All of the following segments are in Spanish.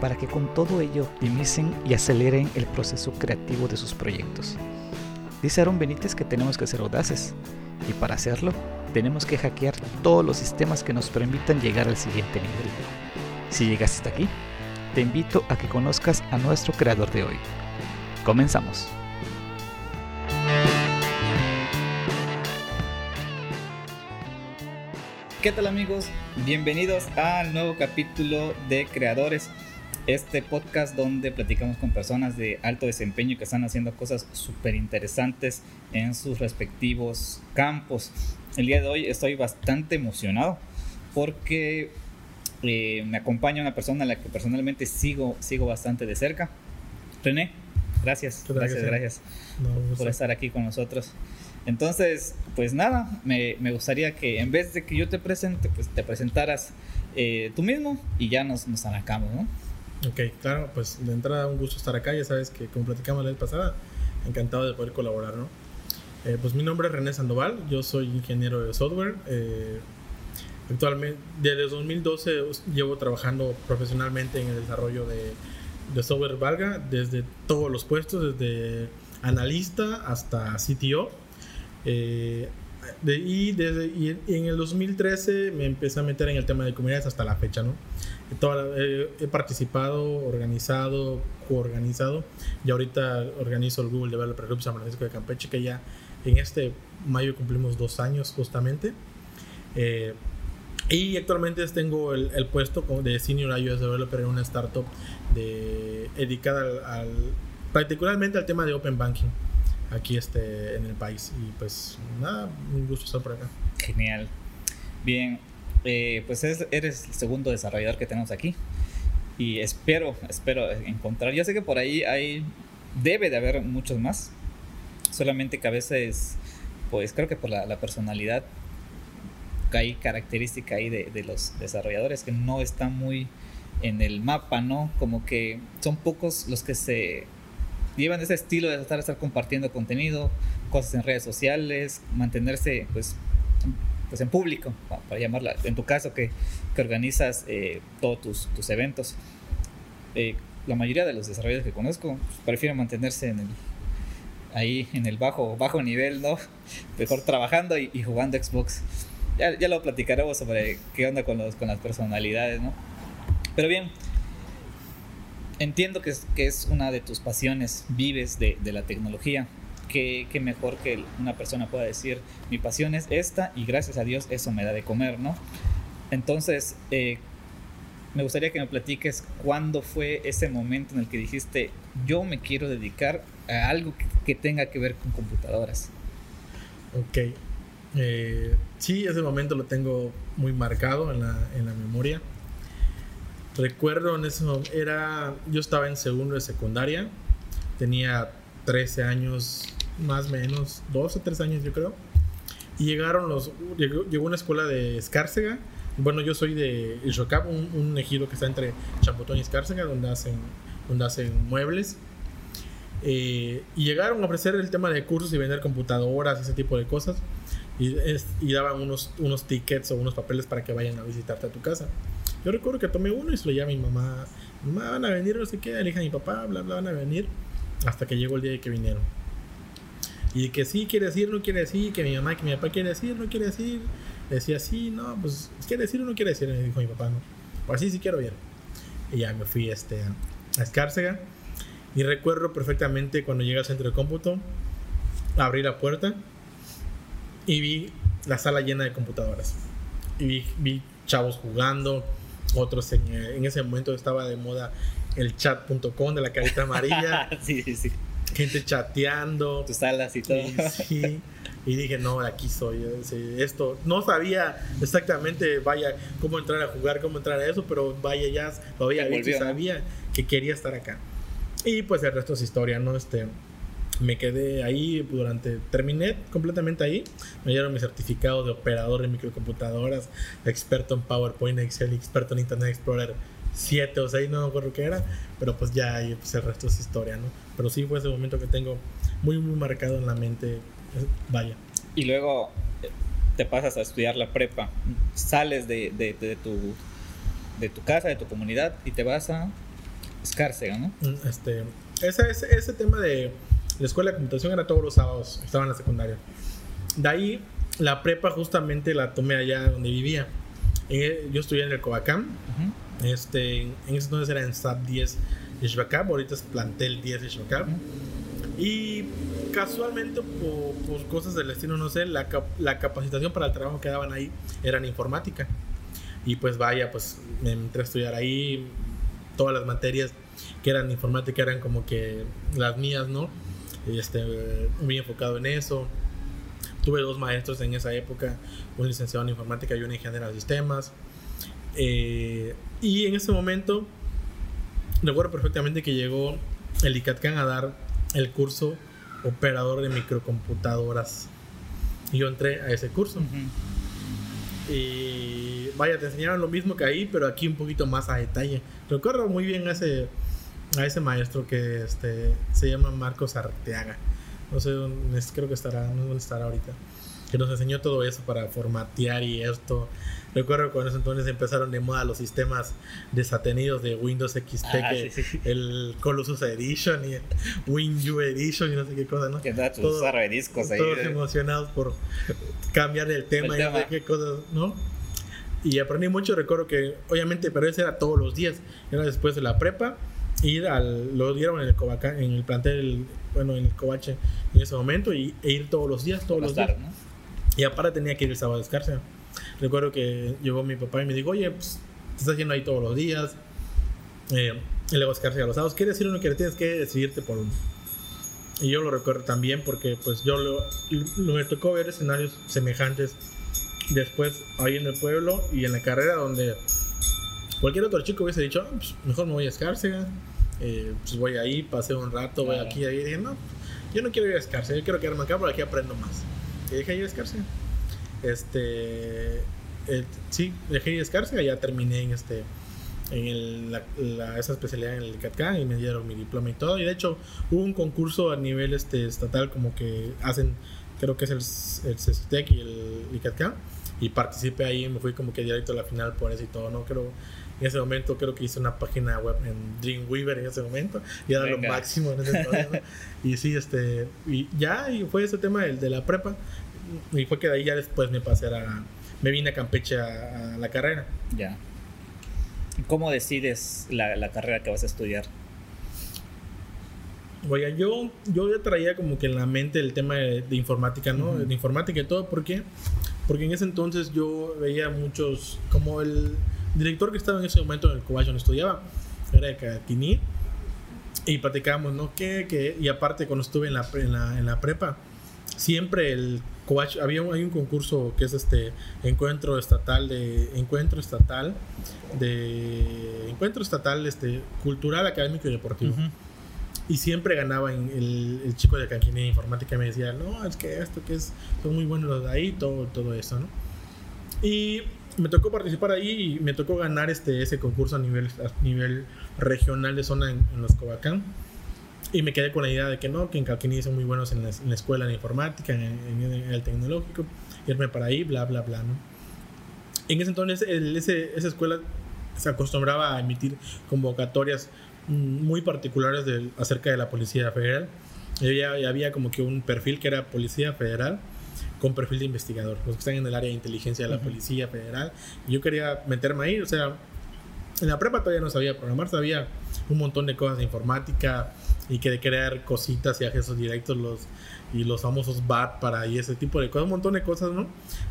para que con todo ello optimicen y aceleren el proceso creativo de sus proyectos. Dice Aaron Benítez que tenemos que ser audaces y para hacerlo tenemos que hackear todos los sistemas que nos permitan llegar al siguiente nivel. Si llegaste hasta aquí, te invito a que conozcas a nuestro creador de hoy. Comenzamos. ¿Qué tal amigos? Bienvenidos al nuevo capítulo de Creadores, este podcast donde platicamos con personas de alto desempeño que están haciendo cosas súper interesantes en sus respectivos campos. El día de hoy estoy bastante emocionado porque eh, me acompaña una persona a la que personalmente sigo, sigo bastante de cerca. René, gracias, gracias, gracias, por estar aquí con nosotros. Entonces, pues nada, me, me, gustaría que en vez de que yo te presente, pues te presentaras eh, tú mismo y ya nos, nos arrancamos, ¿no? Ok, claro, pues de entrada un gusto estar acá, ya sabes que como platicamos la vez pasada, encantado de poder colaborar, ¿no? Eh, pues mi nombre es René Sandoval, yo soy ingeniero de software. Eh, actualmente, desde 2012 llevo trabajando profesionalmente en el desarrollo de, de software Valga, desde todos los puestos, desde analista hasta CTO. Eh, y, desde, y en el 2013 me empecé a meter en el tema de comunidades hasta la fecha, ¿no? He participado, organizado, coorganizado y ahorita organizo el Google Developer Group San Francisco de Campeche, que ya en este mayo cumplimos dos años justamente. Eh, y actualmente tengo el, el, puesto de Senior iOS Developer en una startup de, dedicada al, particularmente al tema de Open Banking aquí este, en el país. Y pues nada, un gusto estar por acá. Genial. Bien, eh, pues eres el segundo desarrollador que tenemos aquí. Y espero, espero encontrar. Yo sé que por ahí hay, debe de haber muchos más. Solamente que a veces, pues creo que por la, personalidad hay característica ahí de, los desarrolladores que no están muy en el mapa, ¿no? Como que son pocos los que se llevan ese estilo de estar, estar compartiendo contenido, cosas en redes sociales, mantenerse pues pues en público, para llamarla, en tu caso que, que organizas eh, todos tus, tus eventos. Eh, la mayoría de los desarrolladores que conozco pues, prefieren mantenerse en el, ahí en el bajo, bajo nivel, ¿no? Mejor trabajando y, jugando Xbox. Ya, ya, lo platicaremos sobre qué onda con, los, con las personalidades, ¿no? Pero bien, entiendo que es, que es una de tus pasiones, vives de, de la tecnología qué, mejor que una persona pueda decir, mi pasión es esta y gracias a Dios eso me da de comer, ¿no? Entonces, eh, me gustaría que me platiques cuándo fue ese momento en el que dijiste, yo me quiero dedicar a algo que, tenga que ver con computadoras. Ok. Eh, sí, ese momento lo tengo muy marcado en la, en la memoria. Recuerdo en ese momento, era, yo estaba en segundo de secundaria, tenía 13 años más o menos, dos o tres años yo creo. Y llegaron los, llegó, una escuela de Escárcega. Bueno, yo soy de Ishokap, un, un, ejido que está entre Champotón y Escárcega, donde hacen, donde hacen muebles. Eh, y llegaron a ofrecer el tema de cursos y vender computadoras, ese tipo de cosas. Y, y, daban unos, unos tickets o unos papeles para que vayan a visitarte a tu casa. Yo recuerdo que tomé uno y se lo llamé a mi mamá. Mamá, van a venir, no sé qué. Le dije a mi papá, bla, bla, van a venir. Hasta que llegó el día de que vinieron. Y que sí quiere decir, no quiere decir, que mi mamá, que mi papá quiere decir, no quiere decir. Decía sí, no, pues quiere decir o no quiere decir, me dijo mi papá, no. Pues sí, sí quiero bien. Y ya me fui este, a Escárcega. Y recuerdo perfectamente cuando llegué al centro de cómputo, abrí la puerta y vi la sala llena de computadoras. Y vi, vi chavos jugando, otros en, en, ese momento estaba de moda el chat.com de la carita amarilla. sí, sí, sí gente chateando. Tus salas y todo. Sí, Y dije, no, aquí soy. Esto, no sabía exactamente, vaya, cómo entrar a jugar, cómo entrar a eso, pero vaya, ya lo había visto y sabía que quería estar acá. Y pues el resto es historia, ¿no? Este, me quedé ahí durante, terminé completamente ahí, me dieron mi certificado de operador de microcomputadoras, experto en PowerPoint, Excel, experto en Internet Explorer 7 o 6, no me acuerdo qué era, pero pues ya ahí pues el resto es historia, ¿no? Pero sí fue ese momento que tengo muy, muy marcado en la mente, vaya. Y luego eh, te pasas a estudiar la prepa, sales de, de, de tu, de tu casa, de tu comunidad y te vas a Escárcega, ¿no? Mm, este, ese, ese, ese tema de la escuela de computación era todos los sábados, estaba en la secundaria. De ahí, la prepa justamente la tomé allá donde vivía. yo estudié en el Covacam. Este, en ese entonces era en SAP 10 de ahorita es plantel 10 de Y casualmente, por, cosas del destino, no sé, la, la capacitación para el trabajo que daban ahí era en informática. Y pues vaya, pues me entré a estudiar ahí todas las materias que eran informática eran como que las mías, ¿no? este, muy enfocado en eso. Tuve dos maestros en esa época, un licenciado en informática y un ingeniero de sistemas. Eh, y en ese momento, recuerdo perfectamente que llegó el ICATCAN a dar el curso operador de microcomputadoras. Y yo entré a ese curso. Y vaya, te enseñaron lo mismo que ahí, pero aquí un poquito más a detalle. Recuerdo muy bien ese, a ese maestro que este, se llama Marcos Arteaga. No sé dónde, creo que estará, no sé dónde estará ahorita. Que nos enseñó todo eso para formatear y esto. Recuerdo cuando entonces empezaron de moda los sistemas desatenidos de Windows XP, ah, que el Colossus Edition y WinU Edition y no sé qué cosa, ¿no? Que da todos, discos ahí. Todos emocionados por cambiar el tema y no sé qué cosas, ¿no? Y aprendí mucho, recuerdo que obviamente, pero eso era todos los días, era después de la prepa ir al, lo dieron en el en el plantel, bueno, en el Covache en ese momento, y, e ir todos los días, todos los días. Y aparte tenía que ir el sábado a descarse. Recuerdo que llegó mi papá y me dijo, oye, pues, te estás yendo ahí todos los días. Eh, y luego descarse a los sábados. Quiere decir uno que tienes que decidirte por uno. Y yo lo recuerdo también porque pues yo lo, lo, me tocó ver escenarios semejantes después ahí en el pueblo y en la carrera donde cualquier otro chico hubiese dicho, ah, pues, mejor me voy a Escárcega, eh, pues voy ahí, paseo un rato, voy aquí, ahí. Y dije, no, yo no quiero ir a Escárcega, yo quiero quedarme acá porque aquí aprendo más. Y dije ir a Escárcega. Este, sí, dejé ir a Escárcega, ya terminé en este en la, esa especialidad en el ICATCA y me dieron mi diploma y todo. Y de hecho hubo un concurso a nivel este, estatal como que hacen, creo que es el, el CESTEC y el ICATCA. Y participé ahí, me fui como que directo a la final por eso y todo, ¿no? Creo en ese momento creo que hice una página web en Dreamweaver en ese momento y era lo máximo en ese momento. y sí, este, y ya, y fue ese tema del de la prepa. Y fue que de ahí ya después me pasé a, me vine a Campeche a, la carrera. Ya. ¿Cómo decides la, la, carrera que vas a estudiar? Oiga, yo, yo ya traía como que en la mente el tema de, informática, ¿no? De informática y todo, ¿por qué? Porque en ese entonces yo veía muchos, como el, director que estaba en ese momento en el Cobach donde estudiaba era de y platicábamos, ¿no? ¿Qué, Y aparte, cuando estuve en la, en la, prepa, siempre el Cobach, había hay un concurso que es este encuentro estatal de encuentro estatal de encuentro estatal este cultural académico y deportivo. Y siempre ganaba el, el chico de Canquiní informática me decía no es que esto que es son muy buenos los de ahí todo todo eso no y me tocó participar ahí y me tocó ganar este, ese concurso a nivel, a nivel regional de zona en, los Covacán. Y me quedé con la idea de que no, que en Calquiní son muy buenos en la, escuela de informática, en, el tecnológico, irme para ahí, bla, bla, bla, ¿no? En ese entonces, esa escuela se acostumbraba a emitir convocatorias mm, muy particulares de, acerca de la Policía Federal. Y había, había como que un perfil que era Policía Federal con perfil de investigador, los que están en el área de inteligencia de la Policía Federal. yo quería meterme ahí, o sea, en la prepa todavía no sabía programar, sabía un montón de cosas de informática y que de crear cositas y accesos directos los y los famosos BAT para y ese tipo de cosas, un montón de cosas, ¿no?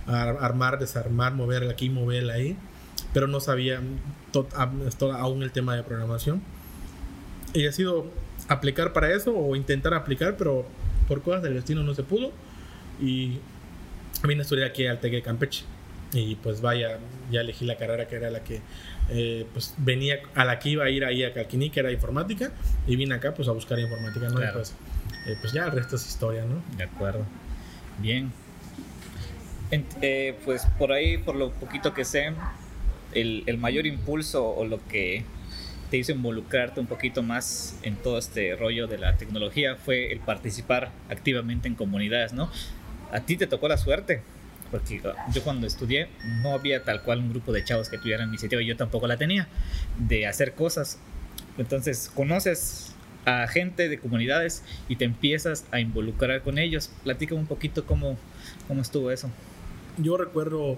Armar, desarmar, mover aquí, mover ahí, pero no sabía aún el tema de programación. Y ha sido aplicar para eso o intentar aplicar, pero por cosas del destino no se pudo. Y vine a estudiar aquí al TEC Campeche. Y pues vaya, ya elegí la carrera que era la que eh, pues venía, a la que iba a ir ahí a Calquiní, que era informática, y vine acá pues a buscar informática, ¿no? Pues eh, pues ya el resto es historia, ¿no? De acuerdo. Bien. En- eh, pues por ahí, por lo poquito que sé, el, el mayor impulso o lo que te hizo involucrarte un poquito más en todo este rollo de la tecnología fue el participar activamente en comunidades, ¿no? A ti te tocó la suerte, porque uh, yo cuando estudié no había tal cual un grupo de chavos que tuvieran iniciativa, yo tampoco la tenía, de hacer cosas. Entonces conoces a gente de comunidades y te empiezas a involucrar con ellos. Platícame un poquito cómo, cómo estuvo eso. Yo recuerdo,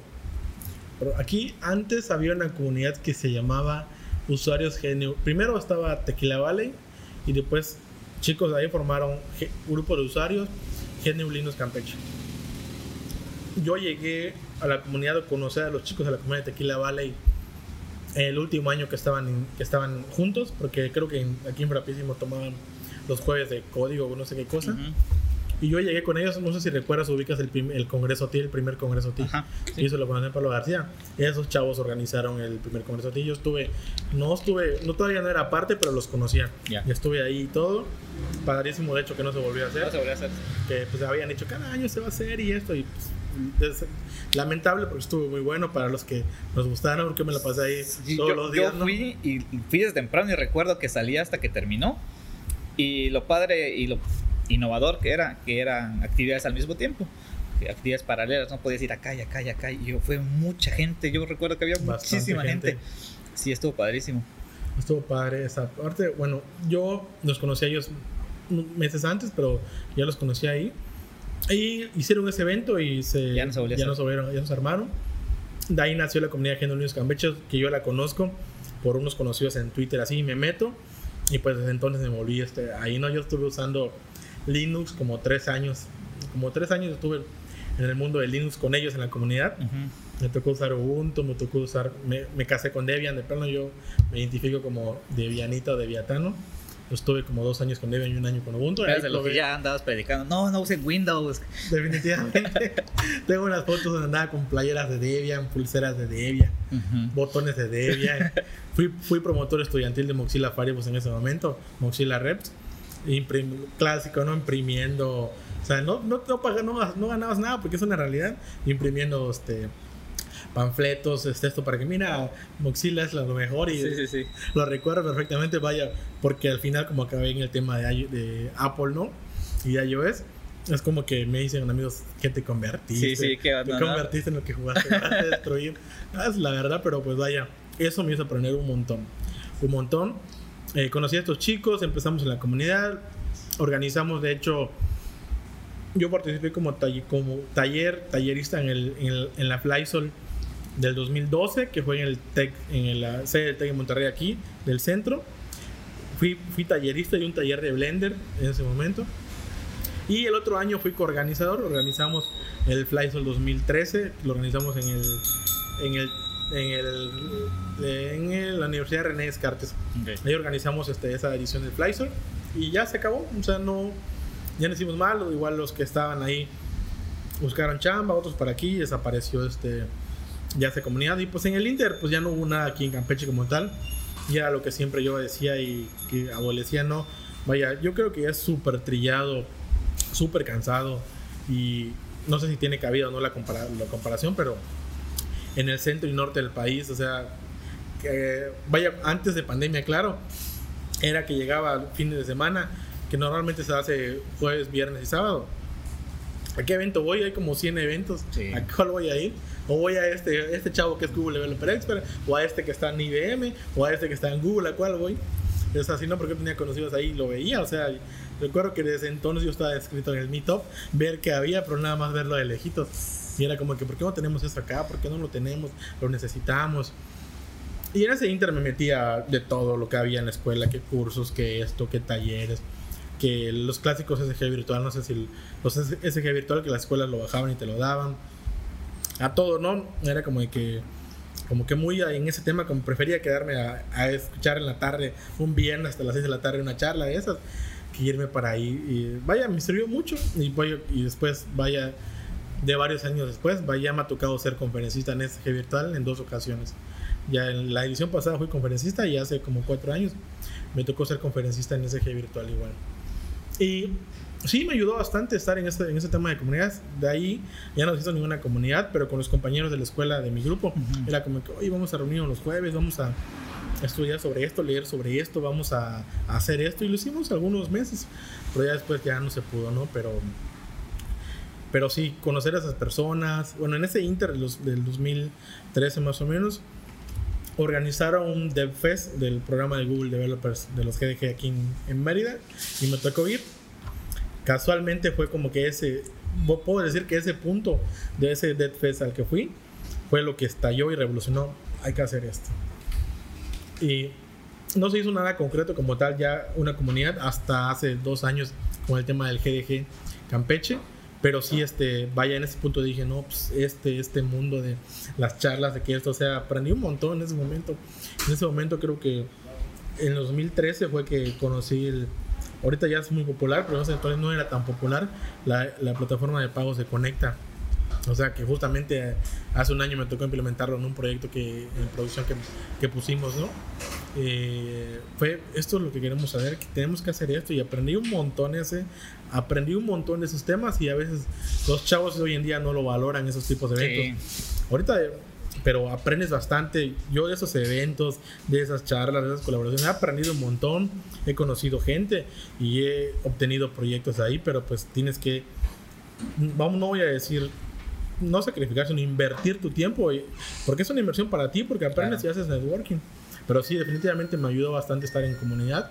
aquí antes había una comunidad que se llamaba Usuarios GNU. Primero estaba Tequila Valley y después chicos de ahí formaron grupo de usuarios Linux Campeche. Yo llegué a la comunidad a conocer a los chicos de la comunidad de Tequila Valley el último año que estaban, que estaban juntos, porque creo que aquí en Rapidísimo tomaban los jueves de código o no sé qué cosa. Ujú. Y yo llegué con ellos, no sé si recuerdas, ubicas el, el Congreso TI, el primer Congreso TI. Ajá. Y eso lo conocí Pablo García. Esos chavos organizaron el primer Congreso TI. Yo estuve, no estuve, no todavía no era parte, pero los conocía. Ya. Y estuve ahí y todo. Padrísimo, de hecho, que no se volvió a hacer. No se volvió a hacer. Que pues habían dicho, cada año se va a hacer y esto. Y pues, es lamentable porque estuvo muy bueno para los que nos gustaron, porque me la pasé ahí Sí, todos yo, los yo días. ¿no? fui y fui desde temprano y recuerdo que salía hasta que terminó. Y lo padre y lo innovador que era, que eran actividades al mismo tiempo. Actividades paralelas, no podías ir acá y acá y acá. Y yo, fue mucha gente. Yo recuerdo que había Bastante muchísima gente. gente. Sí, estuvo padrísimo. Estuvo padre esa parte. Bueno, yo los conocí a ellos meses antes, pero ya los conocí ahí. Y hicieron ese evento y se, Ya no se volvió a hacer. nos ya nos armaron. De ahí nació la comunidad Geno Linux Campeche, que yo la conozco por unos conocidos en Twitter, así me meto. Y pues desde entonces me volví este, ahí, ¿no? Yo estuve usando Linux como tres años. Como tres años estuve en el mundo de Linux con ellos en la comunidad. Ujú. Me tocó usar Ubuntu, me tocó usar. Me, me casé con Debian, de plano yo me identifico como Debianita o Debiatano. Estuve como dos años con Debian y un año con Ubuntu. De los que ya andabas predicando. No, no usen Windows. Definitivamente. Tengo unas fotos donde andaba con playeras de Debian, pulseras de Debian, botones de Debian. fui, fui promotor estudiantil de Mozilla Firefox en ese momento, Mozilla Reps. Imprim- clásico, ¿no? Imprimiendo. O sea, no, no, no, no, no ganabas nada porque es una realidad. Imprimiendo este panfletos, este, esto para que mira, Mozilla es lo mejor y Sí, sí, sí. lo recuerdo perfectamente, vaya, porque al final como acabé en el tema de, Apple, ¿no? Y de iOS, es como que me dicen amigos, ¿qué te convertiste? Sí, sí, ¿qué Te convertiste en lo que jugaste, vas a destruir. Ah, es la verdad, pero pues vaya, eso me hizo aprender un montón, un montón. Eh, conocí a estos chicos, empezamos en la comunidad, organizamos, de hecho, yo participé como, taller, como taller, tallerista en, el, en, el- en la Flysol del 2012, que fue en el TEC, en la sede del TEC de Monterrey aquí, del centro. Fui, fui tallerista y un taller de Blender en ese momento. Y el otro año fui coorganizador, organizamos el Flysol 2013, lo organizamos en el en el en el en el- la Universidad René Descartes. Ok. Ahí organizamos este, esa edición del Flysol y ya se acabó, o sea, no ya no hicimos mal, igual los que estaban ahí buscaron chamba, otros para aquí, desapareció este ya esa comunidad y pues en el Inter pues ya no hubo nada aquí en Campeche como tal. Y era lo que siempre yo decía y que adolecía, no. Vaya, yo creo que ya es súper trillado, súper cansado y no sé si tiene cabida o no la, compara- la comparación, pero en el centro y norte del país, o sea, que, vaya, antes de pandemia, claro, era que llegaba fines de semana, que normalmente se hace jueves, viernes y sábado. ¿A qué evento voy? Hay como 100 eventos. Sí. ¿A cuál voy a ir? O voy a este, este chavo que es Google Developer Expert, o a este que está en IBM, o a este que está en Google, ¿a cuál voy? Es así, ¿no? Porque tenía conocidos ahí y lo veía. O sea, recuerdo que desde entonces yo estaba escrito en el Meetup, ver que había, pero nada más verlo de lejitos. Y era como que, ¿por qué no tenemos esto acá? ¿Por qué no lo tenemos? Lo necesitamos. Y en ese inter me metía de todo lo que había en la escuela, qué cursos, qué esto, qué talleres, que los clásicos SG virtual, no sé si los SG virtual que las escuelas lo bajaban y te lo daban. A todo, ¿no? Era como de que como que muy en ese tema como prefería quedarme a, a escuchar en la tarde un viernes hasta las 6 de la tarde una charla de esas que irme para ahí. Y vaya me sirvió mucho. Y vaya, y después vaya de varios años después vaya me ha tocado ser conferencista en SG virtual en dos ocasiones. Ya en la edición pasada fui conferencista y hace como cuatro años me tocó ser conferencista en SG virtual igual. Y sí, me ayudó bastante estar en este, en ese tema de comunidades. De ahí ya no hizo ninguna comunidad, pero con los compañeros de la escuela de mi grupo, era como que, oye, vamos a reunirnos los jueves, vamos a estudiar sobre esto, leer sobre esto, vamos a, a, hacer esto. Y lo hicimos algunos meses, pero ya después ya no se pudo, ¿no? Pero, pero sí, conocer a esas personas. Bueno, en ese Inter los, del 2013 más o menos, organizaron un DevFest del programa de Google Developers de los GDG aquí en, en Mérida y me tocó ir casualmente fue como que ese, puedo decir que ese punto de ese Dead Fest al que fui fue lo que estalló y revolucionó, hay que hacer esto. Y no se hizo nada concreto como tal ya una comunidad hasta hace dos años con el tema del GDG Campeche, pero sí este vaya en ese punto dije no pues este este mundo de las charlas de que esto o sea aprendí un montón en ese momento en ese momento creo que en 2013 fue que conocí el Ahorita ya es muy popular, pero entonces no era tan popular. La, la plataforma de pagos se conecta. O sea que justamente hace un año me tocó implementarlo en un proyecto que en producción que, que pusimos, ¿no? Eh, fue esto es lo que queremos saber, que tenemos que hacer esto y aprendí un montón ese, aprendí un montón de esos temas y a veces los chavos de hoy en día no lo valoran esos tipos de eventos. Ahorita pero aprendes bastante. Yo de esos eventos, de esas charlas, de esas colaboraciones, he aprendido un montón, he conocido gente y he obtenido proyectos ahí, pero pues tienes que, vamos, no voy a decir, no sacrificar, sino invertir tu tiempo, porque es una inversión para ti, porque aprendes y haces networking. Pero sí, definitivamente me ayudó bastante estar en comunidad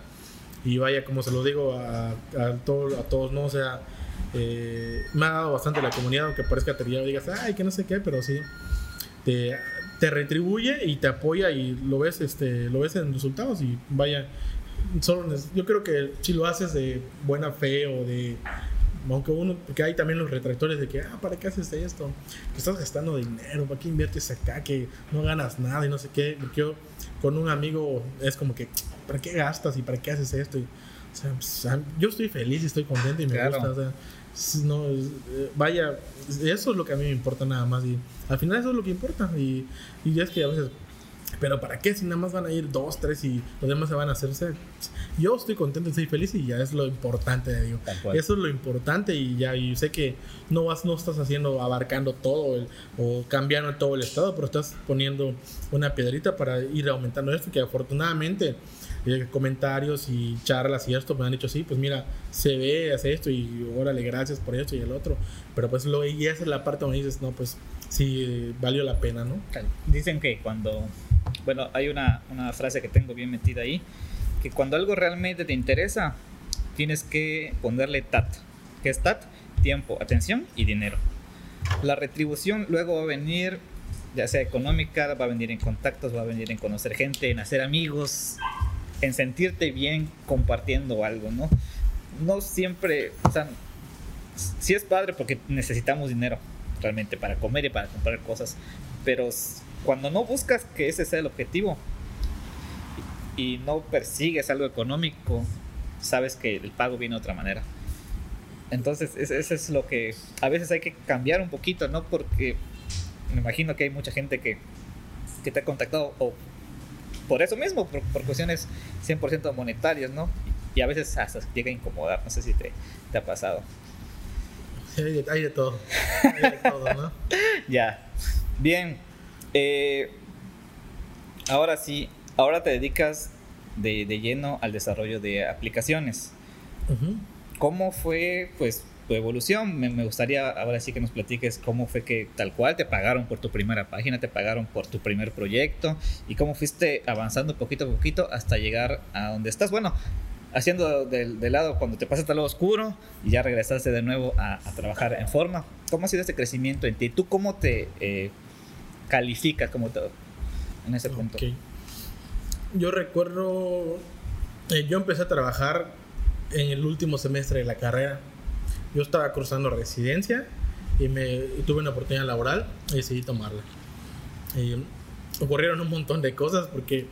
y vaya, como se lo digo a, a, todo, a todos, ¿no? O sea, eh, me ha dado bastante la comunidad, aunque parezca y digas, ay, que no sé qué, pero sí te, te retribuye y te apoya y lo ves, este, lo ves en resultados y vaya, solo, yo creo que si lo haces de buena fe o de aunque uno, porque hay también los retractores de que, ah, ¿para qué haces esto? Que estás gastando dinero, ¿para qué inviertes acá? Que no ganas nada y no sé qué. Porque yo con un amigo es como que, ¿para qué gastas y para qué haces esto? o sea, yo estoy feliz y estoy contento y me gusta. O sea, no, eh, vaya, eso es lo que a mí me importa nada más. Y al final eso es lo que importa. Y, y es que a veces, pero ¿para qué si nada más van a ir dos, tres y los demás se van a hacer? yo estoy contento, estoy feliz y ya es lo importante, digo. Eso es lo importante y ya y sé que no vas, no estás haciendo, abarcando todo el, o cambiando todo el estado, pero estás poniendo una piedrita para ir aumentando esto que afortunadamente comentarios y charlas y esto me han dicho, sí, pues mira, se ve, hace esto y órale, gracias por esto y el otro. Pero pues lo, y esa es la parte donde dices, no, pues sí, valió la pena, ¿no? Dicen que cuando, bueno, hay una, una frase que tengo bien metida ahí, que cuando algo realmente te interesa, tienes que ponerle TAT. ¿Qué es TAT? Tiempo, atención y dinero. La retribución luego va a venir ya sea económica, va a venir en contactos, va a venir en conocer gente, en hacer amigos, en sentirte bien compartiendo algo, ¿no? No siempre, o sea, sí es padre porque necesitamos dinero realmente para comer y para comprar cosas, pero cuando no buscas que ese sea el objetivo y no persigues algo económico, sabes que el pago viene de otra manera. Entonces, eso es lo que a veces hay que cambiar un poquito, ¿no? Porque me imagino que hay mucha gente que, que te ha contactado o por eso mismo, por, cuestiones 100% monetarias, ¿no? Y a veces hasta llega a incomodar, no sé si te, te ha pasado. hay, de, todo, hay de todo, ¿no? ya, bien. Eh, ahora sí, ahora te dedicas de, de, lleno al desarrollo de aplicaciones. ¿Cómo fue, pues, evolución. Me, gustaría ahora sí que nos platiques cómo fue que tal cual te pagaron por tu primera página, te pagaron por tu primer proyecto y cómo fuiste avanzando poquito a poquito hasta llegar a donde estás. Bueno, haciendo del, lado cuando te pasaste al lado oscuro y ya regresaste de nuevo a, trabajar en forma. ¿Cómo ha sido este crecimiento en ti? ¿Tú cómo te eh, calificas como todo en ese punto? Yo recuerdo, eh, yo empecé a trabajar en el último semestre de la carrera yo estaba cruzando residencia y me tuve una oportunidad laboral y decidí tomarla. Y ocurrieron un montón de cosas porque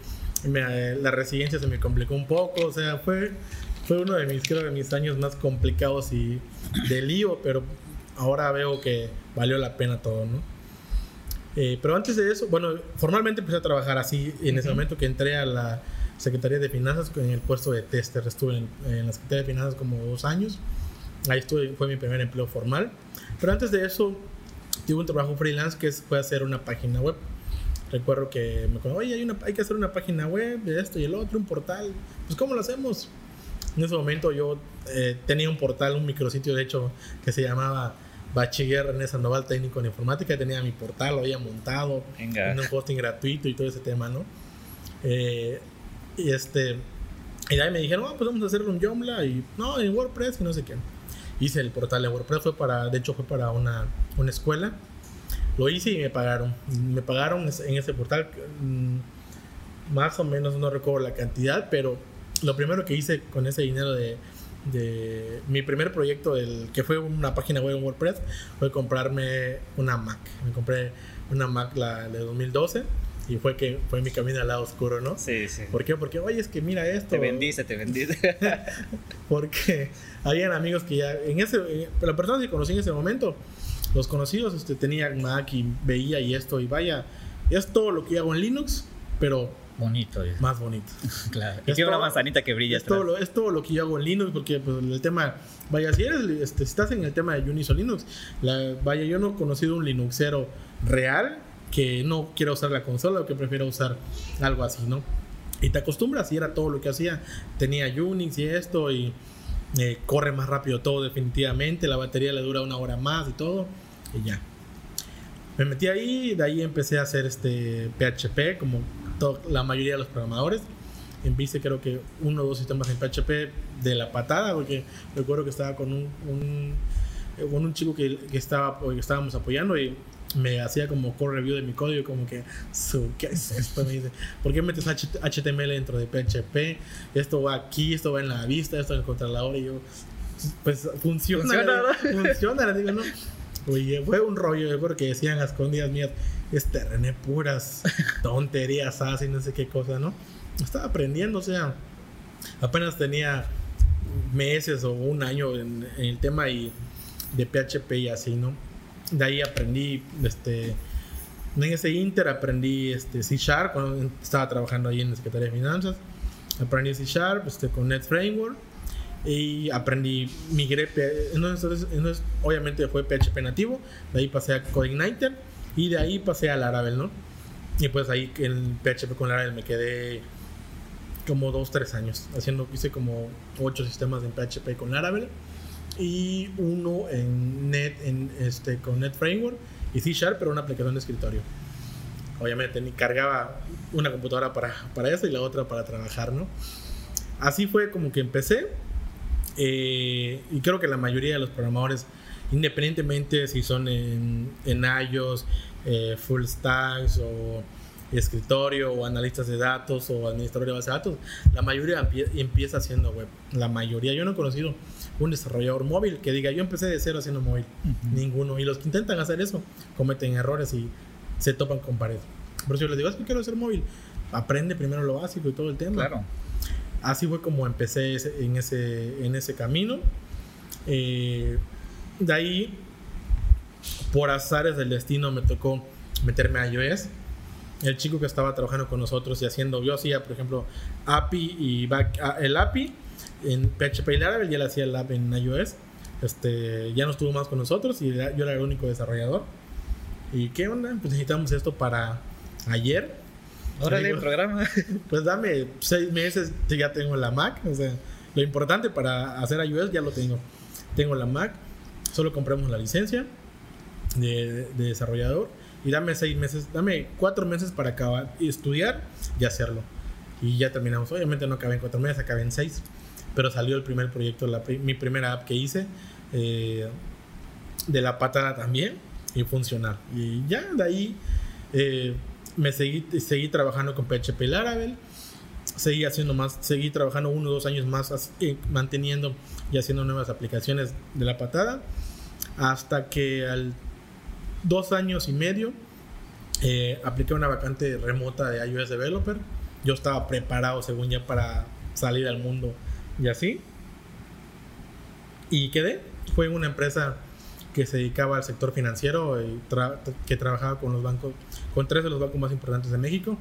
la residencia se me complicó un poco, o sea, fue, fue uno de mis, creo, de mis años más complicados y de lío, pero ahora veo que valió la pena todo, ¿no? Eh, pero antes de eso, bueno, formalmente empecé a trabajar así en ese momento que entré a la Secretaría de Finanzas en el puesto de tester. Estuve en, en la Secretaría de Finanzas como dos años Ahí estuve, fue mi primer empleo formal. Pero antes de eso, tuve un trabajo freelance que fue hacer una página web. Recuerdo que me dijo, oye, hay, una, hay que hacer una página web de esto y el otro, un portal. Pues, ¿cómo lo hacemos? En ese momento yo eh, tenía un portal, un micrositio, de hecho, que se llamaba Bachiller en Sandoval Técnico en Informática. Tenía mi portal, lo había montado, en un hosting gratuito y todo ese tema, ¿no? Eh, y este. Y de ahí me dijeron, pues vamos a hacer un Joomla y no, en WordPress y no sé qué. Hice el portal de WordPress, fue para, de hecho fue para una, una escuela. Lo hice y me pagaron. Me pagaron en ese portal mm, más o menos, no recuerdo la cantidad, pero lo primero que hice con ese dinero de, de mi primer proyecto, el, que fue una página web en WordPress, fue comprarme una Mac. Me compré una Mac la de 2012 y fue que fue mi camino al lado oscuro, ¿no? Sí, sí. ¿Por qué? Porque, oye, es que mira esto. Te bendice, te bendice. Porque habían amigos que ya, en ese, eh, la persona que conocí en ese momento, los conocidos, este, tenían Mac y veía y esto, y vaya, es todo lo que hago en Linux, pero bonito. Más bonito. claro. Y tiene una manzanita que brilla. Es todo, lo, es todo lo que yo hago en Linux, porque pues, el tema, vaya, si eres, este, estás en el tema de Unix o Linux, la, vaya, yo no he conocido un Linuxero real que no quiera usar la consola o que prefiera usar algo así, ¿no? Y te acostumbras y era todo lo que hacía. Tenía Unix y esto y eh, corre más rápido todo definitivamente, la batería le dura una hora más y todo y ya. Me metí ahí, de ahí empecé a hacer este PHP como la mayoría de los programadores. En Vice creo que uno o dos sistemas en PHP de la patada, porque recuerdo que estaba con un, un con un chico que, que estaba que estábamos apoyando y me hacía como core review de mi código, como que, ¿qué es esto? Me dice, ¿por qué metes HTML dentro de PHP? Esto va aquí, esto va en la vista, esto en el controlador, y yo, pues funciona, funciona, funciona digo, no. Oye, fue un rollo, yo creo que decían las escondidas mías, este René, puras tonterías, así, no sé qué cosa, ¿no? Estaba aprendiendo, o sea, apenas tenía meses o un año en, en el tema y de PHP y así, ¿no? De ahí aprendí, este, en ese Inter aprendí este, C Sharp cuando estaba trabajando ahí en la Secretaría de Finanzas. Aprendí C Sharp este, con Net Framework y aprendí, migré, entonces, entonces, obviamente fue PHP nativo, de ahí pasé a CodeIgniter y de ahí pasé a Laravel, ¿no? Y pues ahí en PHP con Laravel me quedé como dos, tres años, haciendo, hice como ocho sistemas en PHP con Laravel y uno en Net, en este, con Net Framework y C Sharp, pero una aplicación de escritorio. Obviamente, ni cargaba una computadora para, para eso y la otra para trabajar, ¿no? Así fue como que empecé. Eh, y creo que la mayoría de los programadores, independientemente si son en, en iOS, eh, full stacks o escritorio o analistas de datos o administrador de base de datos, la mayoría empieza haciendo web. La mayoría, yo no he conocido un desarrollador móvil que diga, yo empecé de cero haciendo móvil. Ninguno. Y los que intentan hacer eso cometen errores y se topan con pared. Por eso yo les digo, es que quiero hacer móvil. Aprende primero lo básico y todo el tema. Claro. Así fue como empecé en ese, en ese camino. Eh, de ahí, por azares del destino, me tocó meterme a iOS. El chico que estaba trabajando con nosotros y haciendo, yo hacía, por ejemplo, API y back, el API en PHP y Laravel, ya le hacía el app en iOS. Este, ya no estuvo más con nosotros y yo era el único desarrollador. ¿Y qué onda? Pues necesitamos esto para ayer. Órale, el programa. Pues dame seis meses, ya tengo la Mac. O sea, lo importante para hacer iOS ya lo tengo. Tengo la Mac, solo compramos la licencia de, de desarrollador y dame seis meses, dame cuatro meses para acabar y estudiar y hacerlo. Y ya terminamos. Obviamente no acabé en cuatro meses, acabé en seis pero salió el primer proyecto, mi primera app que hice, eh, de la patada también, y funcional. Y ya de ahí eh, me seguí, seguí trabajando con PHP Laravel, seguí haciendo más, seguí trabajando uno o dos años más, eh, manteniendo y haciendo nuevas aplicaciones de la patada, hasta que al dos años y medio apliqué una vacante remota de iOS Developer. Yo estaba preparado, según ya, para salir al mundo y así. Y quedé. Fue en una empresa que se dedicaba al sector financiero y que trabajaba con los bancos, con tres de los bancos más importantes de México.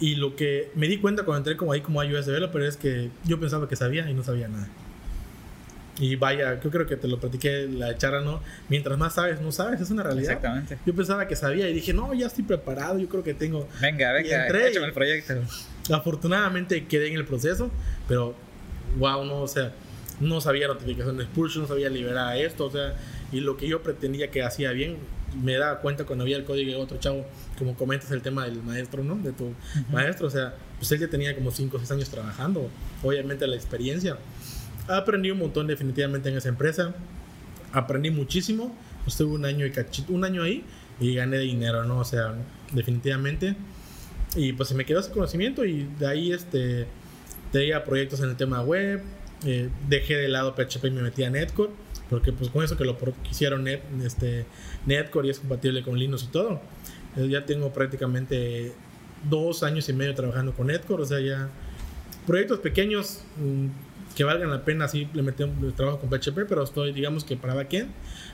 Y lo que me di cuenta cuando entré como ahí como iOS developer es que yo pensaba que sabía y no sabía nada. Y vaya, yo creo que te lo platiqué la charla, ¿no? Mientras más sabes, no sabes, es una realidad. Exactamente. Yo pensaba que sabía y dije, no, ya estoy preparado, yo creo que tengo. Venga, venga, entré échame el proyecto. Afortunadamente quedé en el proceso, pero wow, no, o sea, no sabía notificaciones push, no sabía liberar esto, o sea, y lo que yo pretendía que hacía bien, me daba cuenta cuando había el código de otro chavo, como comentas el tema del maestro, ¿no? De tu maestro, o sea, pues él ya tenía como 5 o 6 años trabajando, obviamente la experiencia. Aprendí un montón definitivamente en esa empresa, aprendí muchísimo, estuve un año y cachito, un año ahí y gané dinero, ¿no? O sea, definitivamente. Y pues se me quedó ese conocimiento y de ahí este tenía proyectos en el tema web, eh, dejé de lado PHP y me metí a Netcore, porque pues con eso que lo Net, este, Netcore y es compatible con Linux y todo. Eh, ya tengo prácticamente dos años y medio trabajando con Netcore, o sea, ya proyectos pequeños mm, que valgan la pena, sí, le metí un trabajo con PHP, pero estoy, digamos que para backend,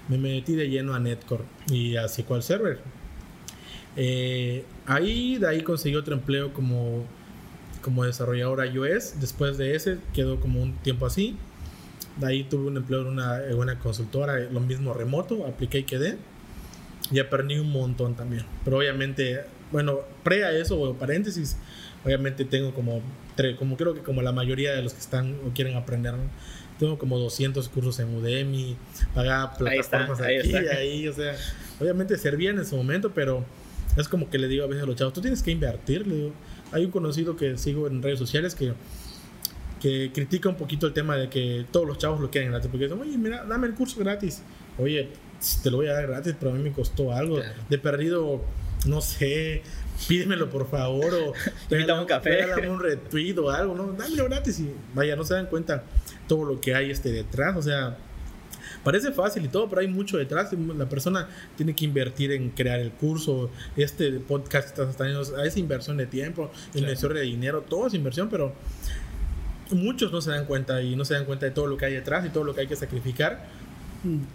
me metí de lleno a Netcore y a SQL Server. Eh, ahí, de ahí conseguí otro empleo como, como desarrollador iOS. Después de ese, quedó como un tiempo así. De ahí tuve un empleo en una, en una consultora, lo mismo remoto, apliqué y quedé. Y aprendí un montón también. Pero obviamente, bueno, pre a eso, o paréntesis, obviamente tengo como, como creo que como la mayoría de los que están o quieren aprender, tengo como 200 cursos en Udemy, pagaba Ahí está, plataformas ahí aquí, está. ahí, o sea, obviamente servían en su momento, pero es como que le digo a veces a los chavos, tú tienes que invertir, le digo, hay un conocido que sigo en redes sociales que que critica un poquito el tema de que todos los chavos lo quieren gratis. Porque dicen, oye, mira, dame el curso gratis. Oye, te lo voy a dar gratis, pero a mí me costó algo. Claro. De perdido, no sé, pídemelo por favor. O Invítame un café. regálame un retweet o algo, ¿no? Dámelo gratis y vaya, no se dan cuenta todo lo que hay este detrás. O sea, parece fácil y todo, pero hay mucho detrás. La persona tiene que invertir en crear el curso. Este podcast que estás teniendo es inversión de tiempo, inversión de dinero, todo es inversión, pero muchos no se dan cuenta y no se dan cuenta de todo lo que hay detrás y todo lo que hay que sacrificar.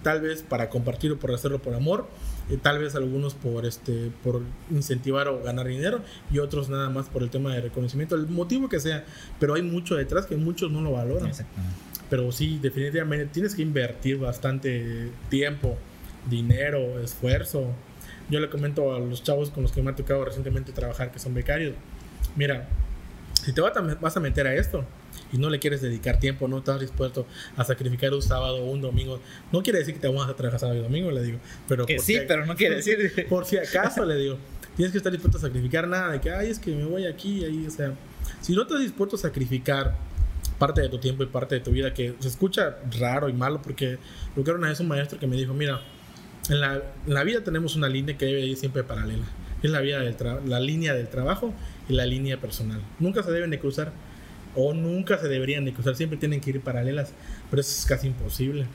Tal vez para compartir o por hacerlo por amor, eh, tal vez algunos por este por incentivar o ganar dinero y otros nada más por el tema de reconocimiento, el motivo que sea, pero hay mucho detrás que muchos no lo valoran. Exactamente. Pero sí, definitivamente tienes que invertir bastante tiempo, dinero, esfuerzo. Yo le comento a los chavos con los que me ha tocado recientemente trabajar, que son becarios, mira, si te vas a, meter a esto y no le quieres dedicar tiempo, no estás dispuesto a sacrificar un sábado o un domingo, no quiere decir que te vamos a trabajar sábado y domingo, le digo. Pero Que sí, si- pero no quiere decir. por si acaso, le digo, tienes que estar dispuesto a sacrificar nada, de que, ay, es que me voy aquí, ahí, o sea, si no estás dispuesto a sacrificar parte de tu tiempo y parte de tu vida, que se escucha raro y malo, porque lo que era una vez un maestro que me dijo, mira, en la, en la vida tenemos una línea que debe ir siempre paralela, es la, vida del la línea del trabajo y la línea personal. Nunca se deben de cruzar, o nunca se deberían de cruzar, siempre tienen que ir paralelas, pero eso es casi imposible.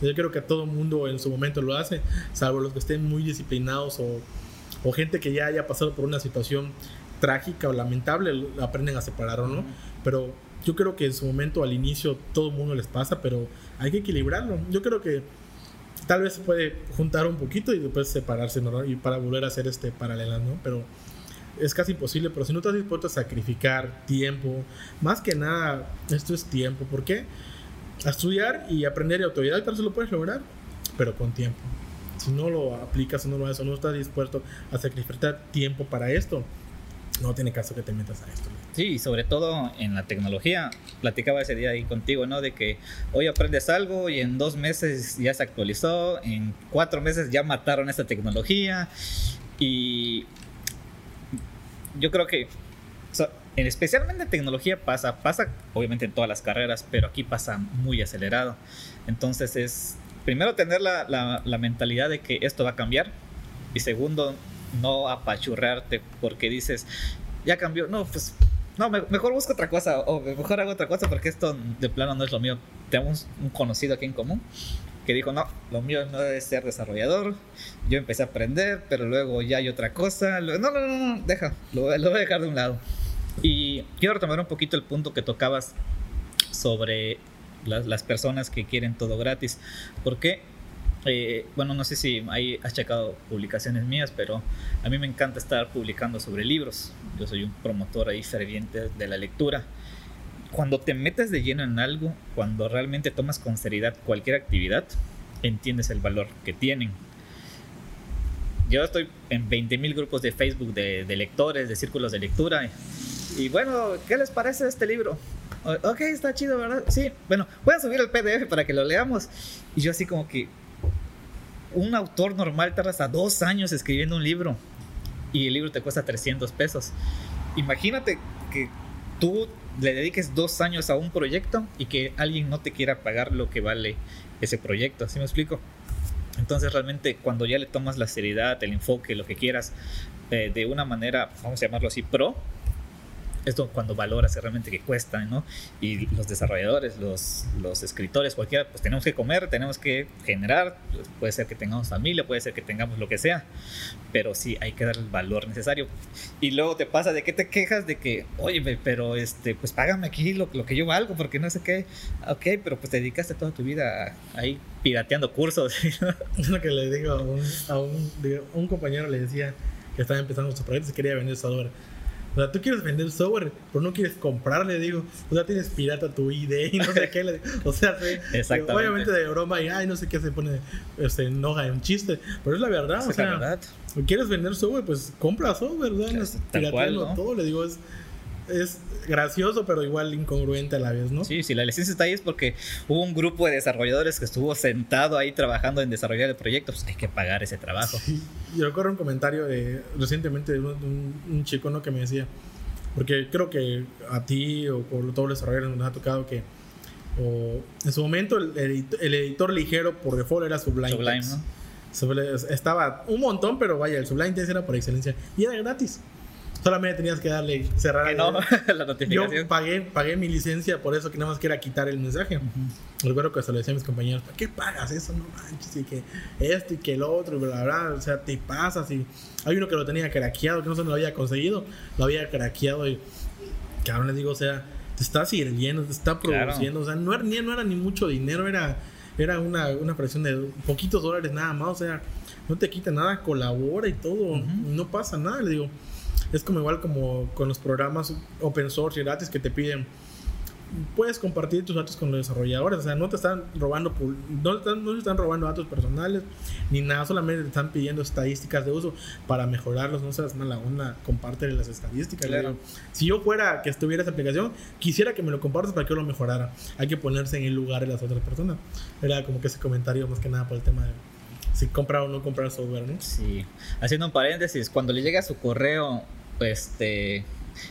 Yo creo que todo mundo en su momento lo hace, salvo los que estén muy disciplinados o, o gente que ya haya pasado por una situación trágica o lamentable, aprenden a separar o no. Pero yo creo que en su momento al inicio todo el mundo les pasa, pero hay que equilibrarlo. Yo creo que tal vez se puede juntar un poquito y después separarse ¿no? y para volver a hacer este paralelas, ¿no? Pero es casi imposible, pero si no estás dispuesto a sacrificar tiempo, más que nada, esto es tiempo. ¿Por qué? A estudiar y aprender y autodidacta se lo puedes lograr, pero con tiempo. Si no lo aplicas no lo haces no estás dispuesto a sacrificar tiempo para esto, no tiene caso que te metas a esto. Sí, sobre todo en la tecnología. Platicaba ese día ahí contigo, ¿no? De que hoy aprendes algo y en dos meses ya se actualizó, en cuatro meses ya mataron esta tecnología. Y yo creo que, o especialmente en tecnología pasa, pasa obviamente en todas las carreras, pero aquí pasa muy acelerado. Entonces es, primero tener la, la mentalidad de que esto va a cambiar y segundo, no apachurrarte porque dices, ya cambió, no, pues no, me- mejor busco otra cosa o mejor hago otra cosa porque esto de plano no es lo mío. Tenemos un conocido aquí en común que dijo, no, lo mío no es ser desarrollador. Yo empecé a aprender, pero luego ya hay otra cosa. No, no, no, deja, lo, lo voy a dejar de un lado. Y quiero retomar un poquito el punto que tocabas sobre las, las personas que quieren todo gratis. Porque, eh, bueno, no sé si ahí has checado publicaciones mías, pero a mí me encanta estar publicando sobre libros. Yo soy un promotor ahí ferviente de la lectura. cuando te metes de lleno en algo, cuando realmente tomas con seriedad cualquier actividad, entiendes el valor que tienen. Yo estoy en 20.000 grupos de Facebook de, de, lectores, de círculos de lectura. Y bueno, ¿qué les parece este libro? Ok, está chido, ¿verdad? Sí, bueno, voy a subir el PDF para que lo leamos. Y yo así como que un autor normal tarda hasta dos años escribiendo un libro y el libro te cuesta 300 pesos. Imagínate que tú le dediques dos años a un proyecto y que alguien no te quiera pagar lo que vale ese proyecto, ¿así me explico? Entonces realmente cuando ya le tomas la seriedad, el enfoque, lo que quieras, eh, de una manera, vamos a llamarlo así, pro, esto cuando valoras realmente que cuesta, ¿no? Y los desarrolladores, los, los escritores, cualquiera, pues tenemos que comer, tenemos que generar, puede ser que tengamos familia, puede ser que tengamos lo que sea, pero sí hay que dar el valor necesario. Y luego te pasa de que te quejas de que, oye, pero este, pues págame aquí lo, lo que yo valgo, porque no sé qué, ok, pero pues te dedicaste toda tu vida ahí pirateando cursos. Es lo que le digo a un, a un, un compañero, le decía que estaba empezando su proyecto, se quería vender software o sea, tú quieres vender software, pero no quieres comprarle, digo. O sea, tienes pirata tu ID y no sé qué. Le, o sea, sí, obviamente de broma y ay, no sé qué se pone, se enoja en un chiste. Pero es la verdad, o sea, la verdad. quieres vender software, pues compra software, ¿verdad? Pirateando todo, le digo, es es gracioso, pero igual incongruente a la vez, ¿no? Sí, sí, la licencia está ahí es porque hubo un grupo de desarrolladores que estuvo sentado ahí trabajando en desarrollar el proyecto, pues hay que pagar ese trabajo. Yo recuerdo un comentario de, recientemente de un, chico, ¿no? Que me decía, porque creo que a ti o por todos los desarrolladores nos ha tocado que o, en su momento el, editor ligero por default era Sublime. Sublime, ¿no? Estaba un montón, pero vaya, el Sublime Text era por excelencia y era gratis. Solamente tenías que darle cerrar no, la notificación. Yo pagué, pagué mi licencia por eso que nada más que era quitar el mensaje. Recuerdo que se lo decía a mis compañeros, ¿para qué pagas eso? No manches, y que esto y que el otro, y bla, bla, O sea, te pasas y hay uno que lo tenía craqueado, que no se lo había conseguido, lo había craqueado y cabrón, les digo, o sea, te está sirviendo, te está produciendo, o sea, no era, ni, no era ni mucho dinero, era, era una, una presión de poquitos dólares nada más, o sea, no te quita nada, colabora y todo, no pasa nada, le digo es como igual como con los programas open source y gratis que te piden puedes compartir tus datos con los desarrolladores, o sea, no te están robando no te están, están robando datos personales ni nada, solamente te están pidiendo estadísticas de uso para mejorarlos, no seas mala onda, comparte las estadísticas. si yo fuera que estuviera esa aplicación, quisiera que me lo compartas para que yo lo mejorara. Hay que ponerse en el lugar de las otras personas. Era como que ese comentario más que nada por el tema de si compra o no compra software, ¿no? Sí. Haciendo un paréntesis, cuando le llega a su correo este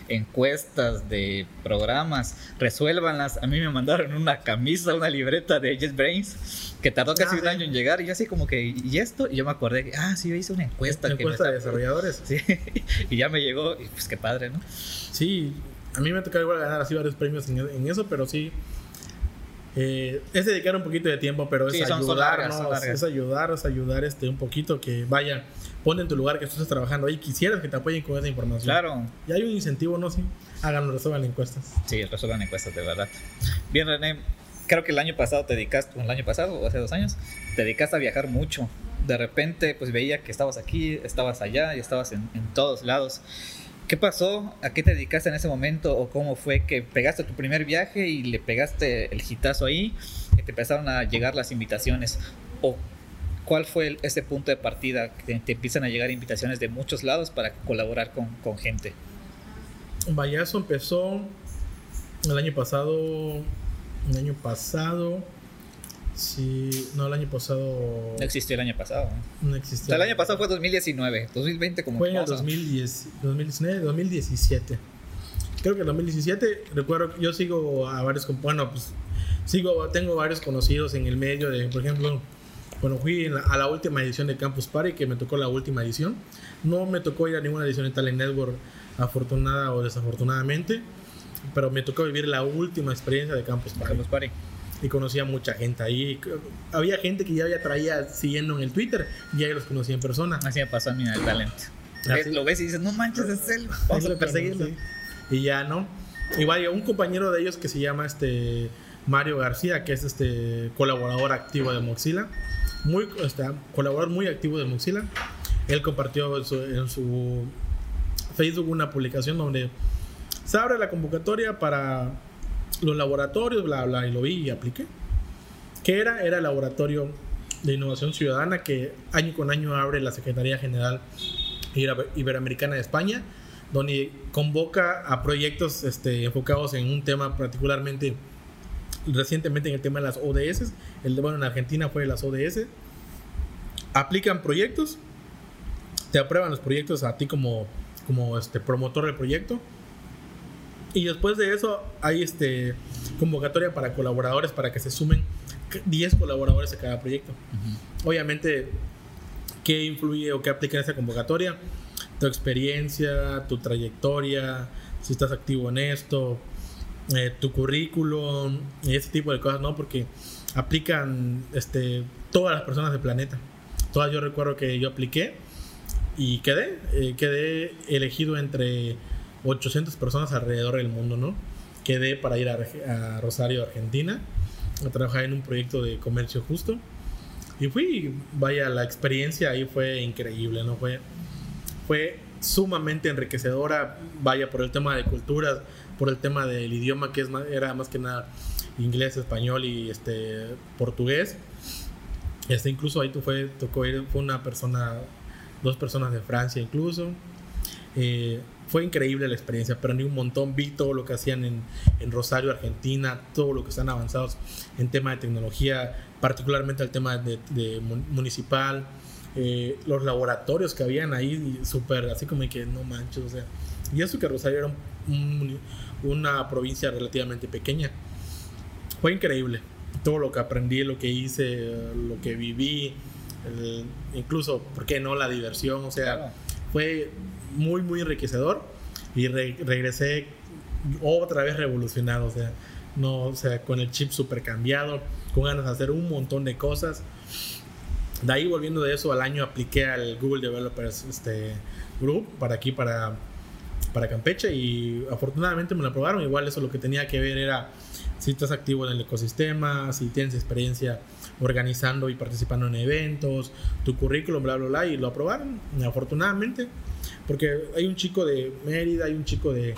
encuestas de programas, resuélvanlas. A mí me mandaron una camisa, una libreta de JetBrains que tardó casi un ah, año en llegar y yo así como que, ¿y esto? Y yo me acordé que, ah, sí, yo hice una encuesta. Una encuesta de desarrolladores. Sí, y ya me llegó y pues qué padre, ¿no? Sí, a mí me tocó igual ganar así varios premios en eso, pero sí, eh, es dedicar un poquito de tiempo, pero es ayudar, es ayudar, es ayudar este, un poquito que vaya, pon en tu lugar que tú estás trabajando ahí, quisieras que te apoyen con esa información. Claro. Y hay un incentivo, ¿no? Sí, háganlo, resuelvan encuestas. Sí, resuelvan encuestas, de verdad. Bien, René, creo que el año pasado te dedicaste, el año pasado o hace dos años, te dedicaste a viajar mucho. De repente, pues veía que estabas aquí, estabas allá y estabas en, en todos lados. ¿Qué pasó? ¿A qué te dedicaste en ese momento? ¿O cómo fue que pegaste tu primer viaje y le pegaste el hitazo ahí? Y te empezaron a llegar las invitaciones. ¿O cuál fue ese punto de partida que te empiezan a llegar invitaciones de muchos lados para colaborar con, con gente? Eso empezó el año pasado. El año pasado Sí, no, el año pasado. No existió el año pasado. No existió. O sea, el año pasado fue 2019. 2020 como. Fue en el 2010, 2019, 2017. Creo que el 2017, recuerdo, yo sigo a varios. Bueno, pues sigo, tengo varios conocidos en el medio de, por ejemplo, bueno, fui a la última edición de Campus Party, que me tocó la última edición. No me tocó ir a ninguna edición de Talent Network, afortunada o desafortunadamente, pero me tocó vivir la última experiencia de Campus Party. Campus Party y conocía mucha gente ahí. Había gente que ya había traía siguiendo en el Twitter y ya los conocía en persona. Así me pasó a mí en el talento. Lo ves y dices, no manches, es él, vamos a perseguirlo. Y ya, ¿no? Igual, un compañero de ellos que se llama este Mario García, que es este colaborador activo de Mozilla, muy, este, colaborador muy activo de Mozilla. Él compartió en su, en su Facebook una publicación donde se abre la convocatoria para los laboratorios, bla, bla, y lo vi y apliqué. ¿Qué era? Era el laboratorio de innovación ciudadana que año con año abre la Secretaría General Iberoamericana de España, donde convoca a proyectos este, enfocados en un tema particularmente recientemente en el tema de las ODS, el de bueno en Argentina fue las ODS, aplican proyectos, te aprueban los proyectos a ti como, como este promotor del proyecto. Y después de eso hay este convocatoria para colaboradores para que se sumen 10 colaboradores a cada proyecto. Obviamente, ¿qué influye o qué aplica en esa convocatoria? Tu experiencia, tu trayectoria, si estás activo en esto, eh, tu currículum y ese tipo de cosas, ¿no? Porque aplican este, todas las personas del planeta. Todas yo recuerdo que yo apliqué y quedé, eh, quedé elegido entre 800 personas alrededor del mundo, ¿no? Quedé para ir a, a Rosario, Argentina, a trabajar en un proyecto de comercio justo. Y fui, vaya, la experiencia ahí fue increíble, ¿no? Fue, fue sumamente enriquecedora, vaya, por el tema de culturas, por el tema del idioma que es era más que nada inglés, español y este portugués. Este incluso ahí fue tocó ir fue una persona dos personas de Francia incluso. Eh, fue increíble la experiencia, aprendí un montón, vi todo lo que hacían en, en, Rosario, Argentina, todo lo que están avanzados en tema de tecnología, particularmente el tema de, de municipal, eh, los laboratorios que habían ahí, súper, así como que no manches, o sea, y eso que Rosario era un, una provincia relativamente pequeña. Fue increíble. Todo lo que aprendí, lo que hice, lo que viví, incluso, ¿por qué no? La diversión, o sea, fue muy, muy enriquecedor y regresé otra vez revolucionado, o sea, no, o sea, con el chip super cambiado, con ganas de hacer un montón de cosas. De ahí volviendo de eso al año apliqué al Google Developers este, Group para aquí, para para Campeche y afortunadamente me lo aprobaron. Igual eso lo que tenía que ver era si estás activo en el ecosistema, si tienes experiencia organizando y participando en eventos, tu currículum, bla, bla, bla, y lo aprobaron, afortunadamente, porque hay un chico de Mérida, hay un chico de,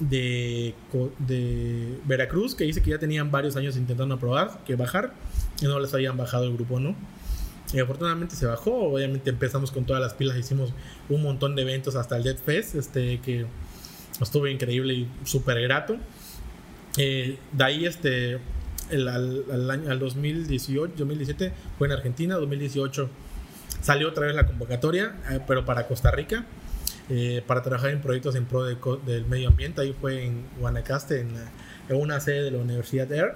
de, de Veracruz que dice que ya tenían varios años intentando aprobar, que bajar, y no les habían bajado el grupo, ¿no? Y afortunadamente se bajó. Obviamente empezamos con todas las pilas, hicimos un montón de eventos hasta el Dead Fest, este, que estuvo increíble y súper grato. Eh, de ahí, este, el, al, año, al 2018, 2017 fue en Argentina, 2018 salió otra vez la convocatoria, eh, pero para Costa Rica, eh, para trabajar en proyectos en pro del medio ambiente. Ahí fue en Guanacaste, en, en una sede de la Universidad Air.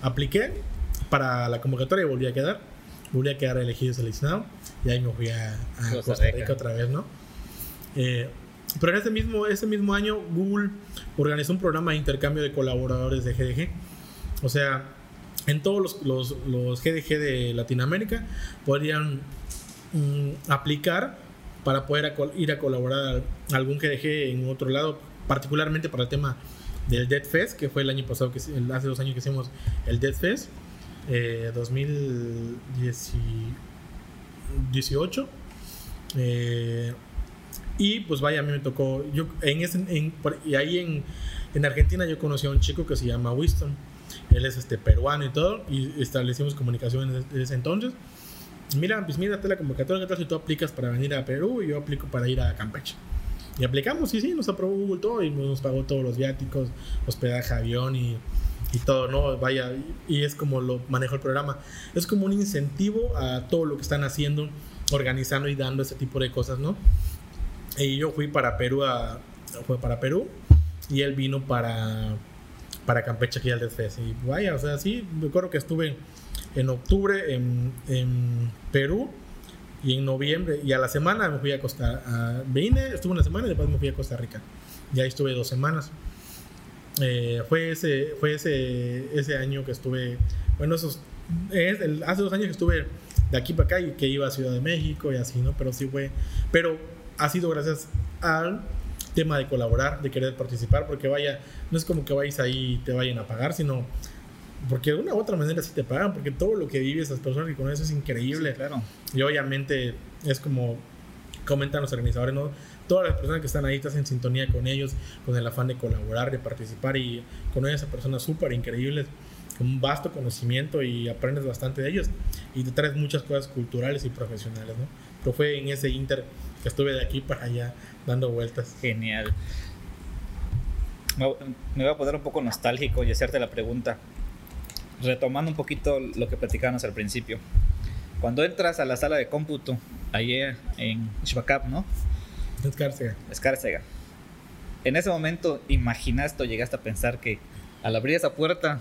Apliqué para la convocatoria y volví a quedar volví a quedar elegido y seleccionado. Y ahí me fui a, Costa, Rica. otra vez, ¿no? Eh, pero en ese mismo, ese mismo año, Google organizó un programa de intercambio de colaboradores de GDG. O sea, en todos los, los, los GDG de Latinoamérica podrían mm, aplicar para poder ir a colaborar a algún GDG en otro lado, particularmente para el tema del Dead Fest, que fue el año pasado, que hace dos años que hicimos el Dead Fest eh, 2018. Eh, y pues vaya, a mí me tocó, yo en ese, y ahí en, en, Argentina yo conocí a un chico que se llama Winston, él es este peruano y todo, y establecimos comunicación en ese entonces. Mira, pues mírate la convocatoria, ¿qué tal si tú aplicas para venir a Perú y yo aplico para ir a Campeche? Y aplicamos, y sí, nos aprobó Google todo y nos pagó todos los viáticos, hospedaje, avión y y todo, ¿no? Vaya, y es como lo manejo el programa. Es como un incentivo a todo lo que están haciendo, organizando y dando ese tipo de cosas, ¿no? Y yo fui para Perú, a, fue para Perú, y él vino para, para Campeche aquí al DFS. Y vaya, o sea, sí, recuerdo que estuve en octubre en, en Perú y en noviembre, y a la semana me fui a Costa a, vine, estuve una semana y después me fui a Costa Rica. Y ahí estuve dos semanas. Eh, fue ese, fue ese, ese año que estuve, bueno, esos, hace dos años que estuve de aquí para acá y que iba a Ciudad de México y así, ¿no? Pero sí fue, pero ha sido gracias al tema de colaborar, de querer participar, porque vaya, no es como que vayas ahí y te vayan a pagar, sino porque de una u otra manera sí te pagan, porque todo lo que vive esas personas que con eso es increíble. claro. Y obviamente es como comentan los organizadores, ¿no? todas las personas que están ahí estás en sintonía con ellos, con el afán de colaborar, de participar y con esas personas súper increíbles, con un vasto conocimiento y aprendes bastante de ellos y te traes muchas cosas culturales y profesionales, ¿no? Pero fue en ese inter que estuve de aquí para allá dando vueltas. Genial. Me voy a poner un poco nostálgico y hacerte la pregunta. Retomando un poquito lo que platicábamos al principio. Cuando entras a la sala de cómputo, ayer en Shbakab, ¿no? Escárcega. Escárcega. En ese momento, ¿imaginaste o llegaste a pensar que al abrir esa puerta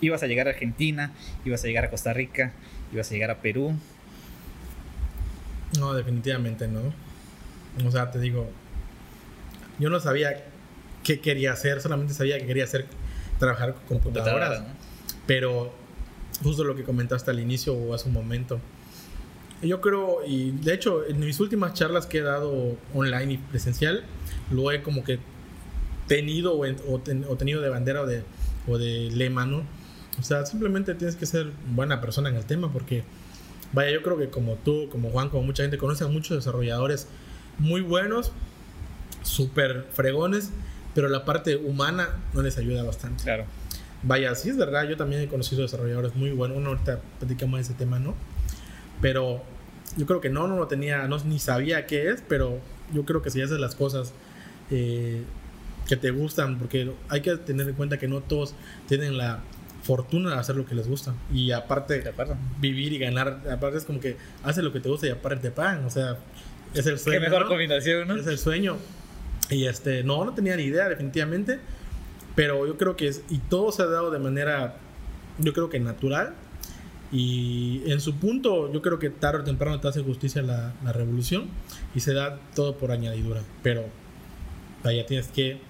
ibas a llegar a Argentina, ibas a llegar a Costa Rica, ibas a llegar a Perú? No, definitivamente no. O sea, te digo, yo no sabía qué quería hacer, solamente sabía que quería hacer trabajar con computadoras. Pero justo lo que comentaste al inicio o hace un momento. Yo creo, y de hecho, en mis últimas charlas que he dado online y presencial, lo he como que tenido o, tenido de bandera o de, o de lema, ¿no? O sea, simplemente tienes que ser buena persona en el tema porque, vaya, yo creo que como tú, como Juan, como mucha gente conoce a muchos desarrolladores muy buenos, súper fregones, pero la parte humana no les ayuda bastante. Claro. Vaya, sí es verdad, yo también he conocido desarrolladores muy buenos, bueno, ahorita platicamos de ese tema, ¿no? Pero yo creo que no, no lo tenía, no, ni sabía qué es, pero yo creo que si haces las cosas eh, que te gustan, porque hay que tener en cuenta que no todos tienen la fortuna de hacer lo que les gusta. Y aparte, vivir y ganar, aparte es como que haces lo que te gusta y aparte te pagan, o sea, es el sueño. Qué mejor combinación, ¿no? Es el sueño. Y este, no, no tenía ni idea, definitivamente. Pero yo creo que es, y todo se ha dado de manera, yo creo que natural. Y en su punto, yo creo que tarde o temprano te hace justicia la, la revolución y se da todo por añadidura. Pero, vaya, tienes que,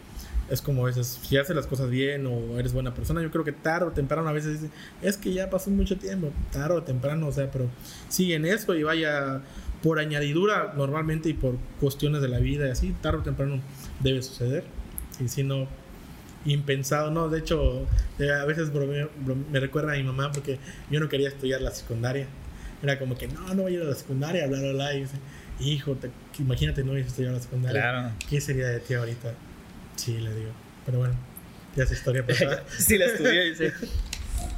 es como a veces, si haces las cosas bien o eres buena persona, yo creo que tarde o temprano a veces es que ya pasó mucho tiempo, tarde o temprano, o sea, pero sigue en eso y vaya por añadidura normalmente y por cuestiones de la vida y así, tarde o temprano debe suceder. Y si no, impensado, ¿no? De hecho, a veces me recuerda a mi mamá porque yo no quería estudiar la secundaria. Era como que, no, no voy a ir a la secundaria, bla, bla, bla. Y dice, hijo, imagínate no ir a estudiar la secundaria. Claro. ¿Qué sería de ti ahorita? Sí, le digo. Pero bueno, ya es historia pasada. sí, la estudié, dice.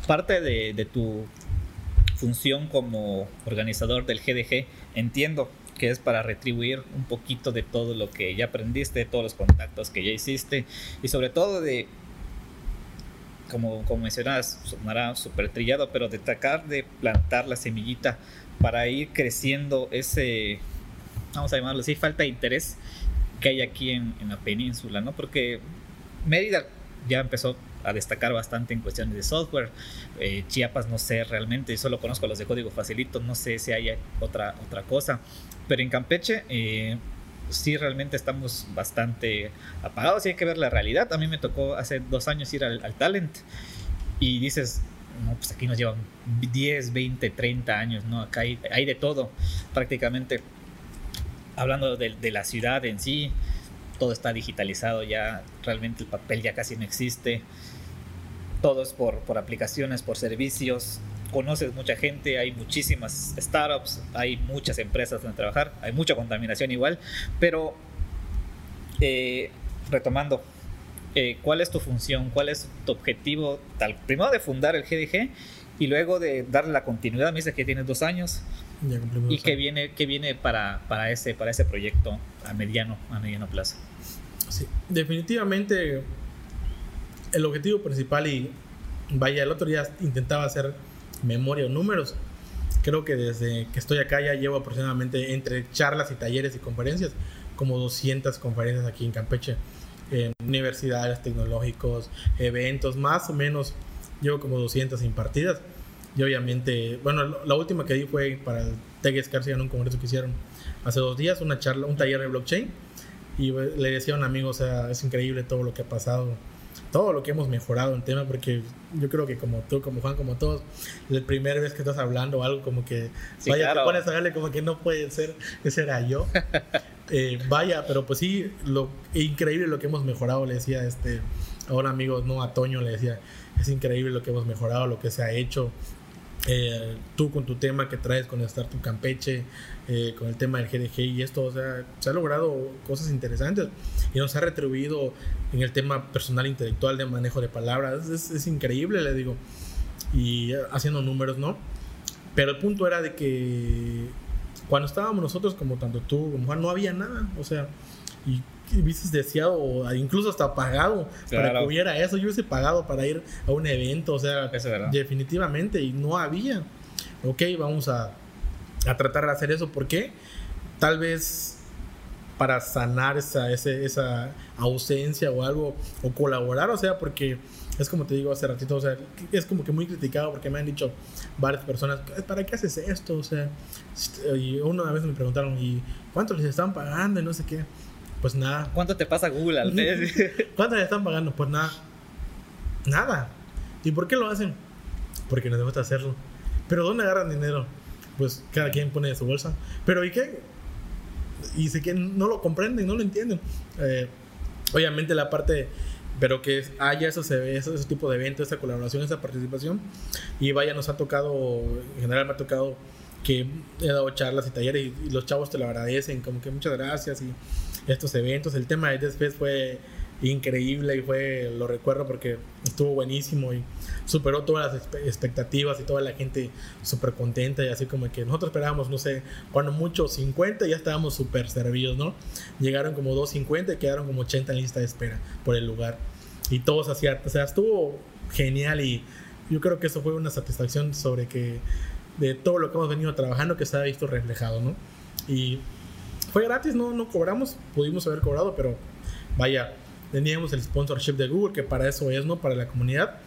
Parte de, de tu función como organizador del GDG, entiendo que es para retribuir un poquito de todo lo que ya aprendiste, de todos los contactos que ya hiciste y sobre todo de, como, como mencionabas, sonará súper trillado, pero de tratar de plantar la semillita para ir creciendo ese, vamos a llamarlo así, falta de interés que hay aquí en, en la península, ¿no? Porque Mérida ya empezó a destacar bastante en cuestiones de software. Eh, Chiapas no sé realmente, solo conozco los de código facilito, no sé si hay otra, otra cosa. Pero en Campeche eh, sí realmente estamos bastante apagados y hay que ver la realidad. A mí me tocó hace dos años ir al, Talent y dices, no, pues aquí nos llevan 10, 20, 30 años, ¿no? Acá hay, hay de todo prácticamente. Hablando de, de la ciudad en sí, todo está digitalizado ya, realmente el papel ya casi no existe todo es por, por aplicaciones, por servicios, conoces mucha gente, hay muchísimas startups, hay muchas empresas donde trabajar, hay mucha contaminación igual, pero eh, retomando, eh, ¿cuál es tu función? ¿Cuál es tu objetivo? Tal, primero de fundar el GDG y luego de darle la continuidad, me dice que tienes dos años. ¿Y qué viene, qué viene para, para, ese, para ese proyecto a mediano, a mediano plazo? Sí, definitivamente el objetivo principal y vaya, el otro día intentaba hacer memoria o números. Creo que desde que estoy acá ya llevo aproximadamente entre charlas y talleres y conferencias, como 200 conferencias aquí en Campeche, en universidades, tecnológicos, eventos, más o menos llevo como 200 impartidas. Y obviamente, bueno, la última que di fue para el TEG en un congreso que hicieron hace dos días, una charla, un taller de blockchain. Y le decía a un amigo, o sea, es increíble todo lo que ha pasado todo lo que hemos mejorado en tema, porque yo creo que como tú, como Juan, como todos, la primera vez que estás hablando algo como que, vaya, te pones a verle como que no puede ser, ese era yo. Eh, vaya, pero pues sí, lo increíble lo que hemos mejorado, le decía este, a un amigo, no a Toño, le decía, es increíble lo que hemos mejorado, lo que se ha hecho. Eh, tú con tu tema que traes con Startup Campeche, eh, con el tema del GDG y esto, o sea, se ha logrado cosas interesantes y nos ha retribuido en el tema personal intelectual de manejo de palabras. Es, es increíble, le digo, y haciendo números, ¿no? Pero el punto era de que cuando estábamos nosotros, como tanto tú como Juan, no había nada, o sea, y hubieses deseado, incluso hasta pagado, para que hubiera eso. Yo hubiese pagado para ir a un evento, o sea, definitivamente, y no había. Ok, vamos a, a tratar de hacer eso. ¿Por qué? Tal vez para sanar esa, esa ausencia o algo, o colaborar, o sea, porque es como te digo hace ratito, o sea, es como que muy criticado porque me han dicho varias personas, ¿para qué haces esto? O sea, y una vez me preguntaron, ¿y cuánto les están pagando? Y no sé qué. Pues nada. ¿Cuánto te pasa Google al mes? ¿Cuánto le están pagando? Pues nada. Nada. ¿Y por qué lo hacen? Porque les gusta hacerlo. ¿Pero dónde agarran dinero? Pues cada quien pone de su bolsa. ¿Pero y qué? Y sé que no lo comprenden, no lo entienden. Eh, obviamente la parte pero que haya eso, se ve, ese, ese tipo de eventos, esa colaboración, esa participación. Y vaya, nos ha tocado, en general me ha tocado que he dado charlas y talleres y, los chavos te lo agradecen, como que muchas gracias y estos eventos. El tema de después fue increíble y fue, lo recuerdo porque estuvo buenísimo y superó todas las expectativas y toda la gente súper contenta y así como que nosotros esperábamos, no sé, cuando mucho 50 ya estábamos súper servidos, ¿no? Llegaron como 250 y quedaron como 80 en lista de espera por el lugar y todos hacían, o sea, estuvo genial y yo creo que eso fue una satisfacción sobre que de todo lo que hemos venido trabajando que se ha visto reflejado, ¿no? Y fue gratis, no, no cobramos, pudimos haber cobrado, pero vaya, teníamos el sponsorship de Google, que para eso es, ¿no? Para la comunidad.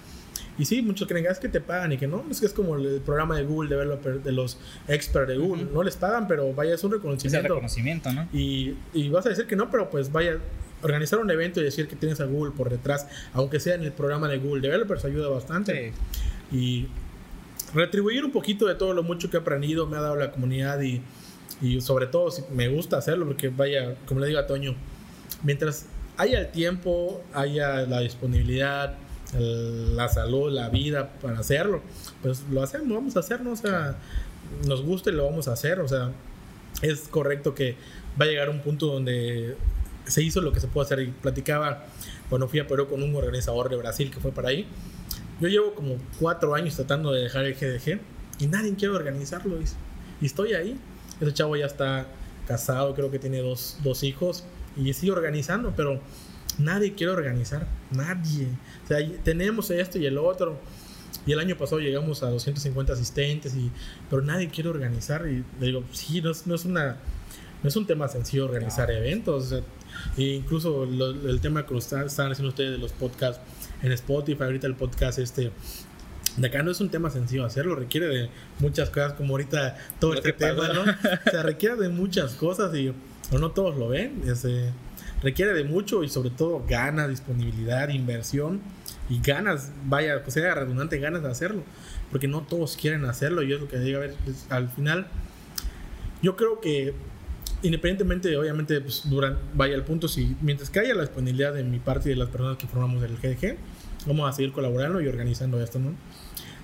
Y sí, muchos creen que es que te pagan y que no, es que es como el programa de Google Developer, de los experts de Google, no les pagan, pero vaya, es un reconocimiento. Es el reconocimiento, ¿no? Y, y vas a decir que no, pero pues vaya, organizar un evento y decir que tienes a Google por detrás, aunque sea en el programa de Google Developers, ayuda bastante. Y retribuir un poquito de todo lo mucho que he aprendido, me ha dado la comunidad y, y sobre todo me gusta hacerlo porque vaya, como le digo a Toño, mientras haya el tiempo, haya la disponibilidad, la salud, la vida para hacerlo, pues lo hacemos, vamos a hacerlo, o sea, nos guste, lo vamos a hacer, o sea, es correcto que va a llegar un punto donde se hizo lo que se puede hacer y platicaba cuando fui a Perú con un organizador de Brasil que fue para ahí. Yo llevo como cuatro años tratando de dejar el GDG y nadie quiere organizarlo. Y estoy ahí. Ese chavo ya está casado, creo que tiene dos, dos hijos y sigue organizando, pero nadie quiere organizar, nadie. O sea, tenemos esto y el otro. Y el año pasado llegamos a 250 asistentes, y, pero nadie quiere organizar. Y le digo, sí, no es, no es, una, no es un tema sencillo organizar eventos. e incluso el tema que están, están haciendo ustedes de los podcasts en Spotify, ahorita el podcast este de acá no es un tema sencillo hacerlo, requiere de muchas cosas, como ahorita todo este tema, ¿no? o sea, requiere de muchas cosas y no todos lo ven. Ese, requiere de mucho y sobre todo ganas, disponibilidad, inversión y ganas, vaya, que sea redundante, ganas de hacerlo, porque no todos quieren hacerlo y es lo que digo, a ver, al final, yo creo que independientemente, obviamente, pues, durante, vaya el punto, si mientras que haya la disponibilidad de mi parte y de las personas que formamos el GDG, vamos a seguir colaborando y organizando esto, ¿no?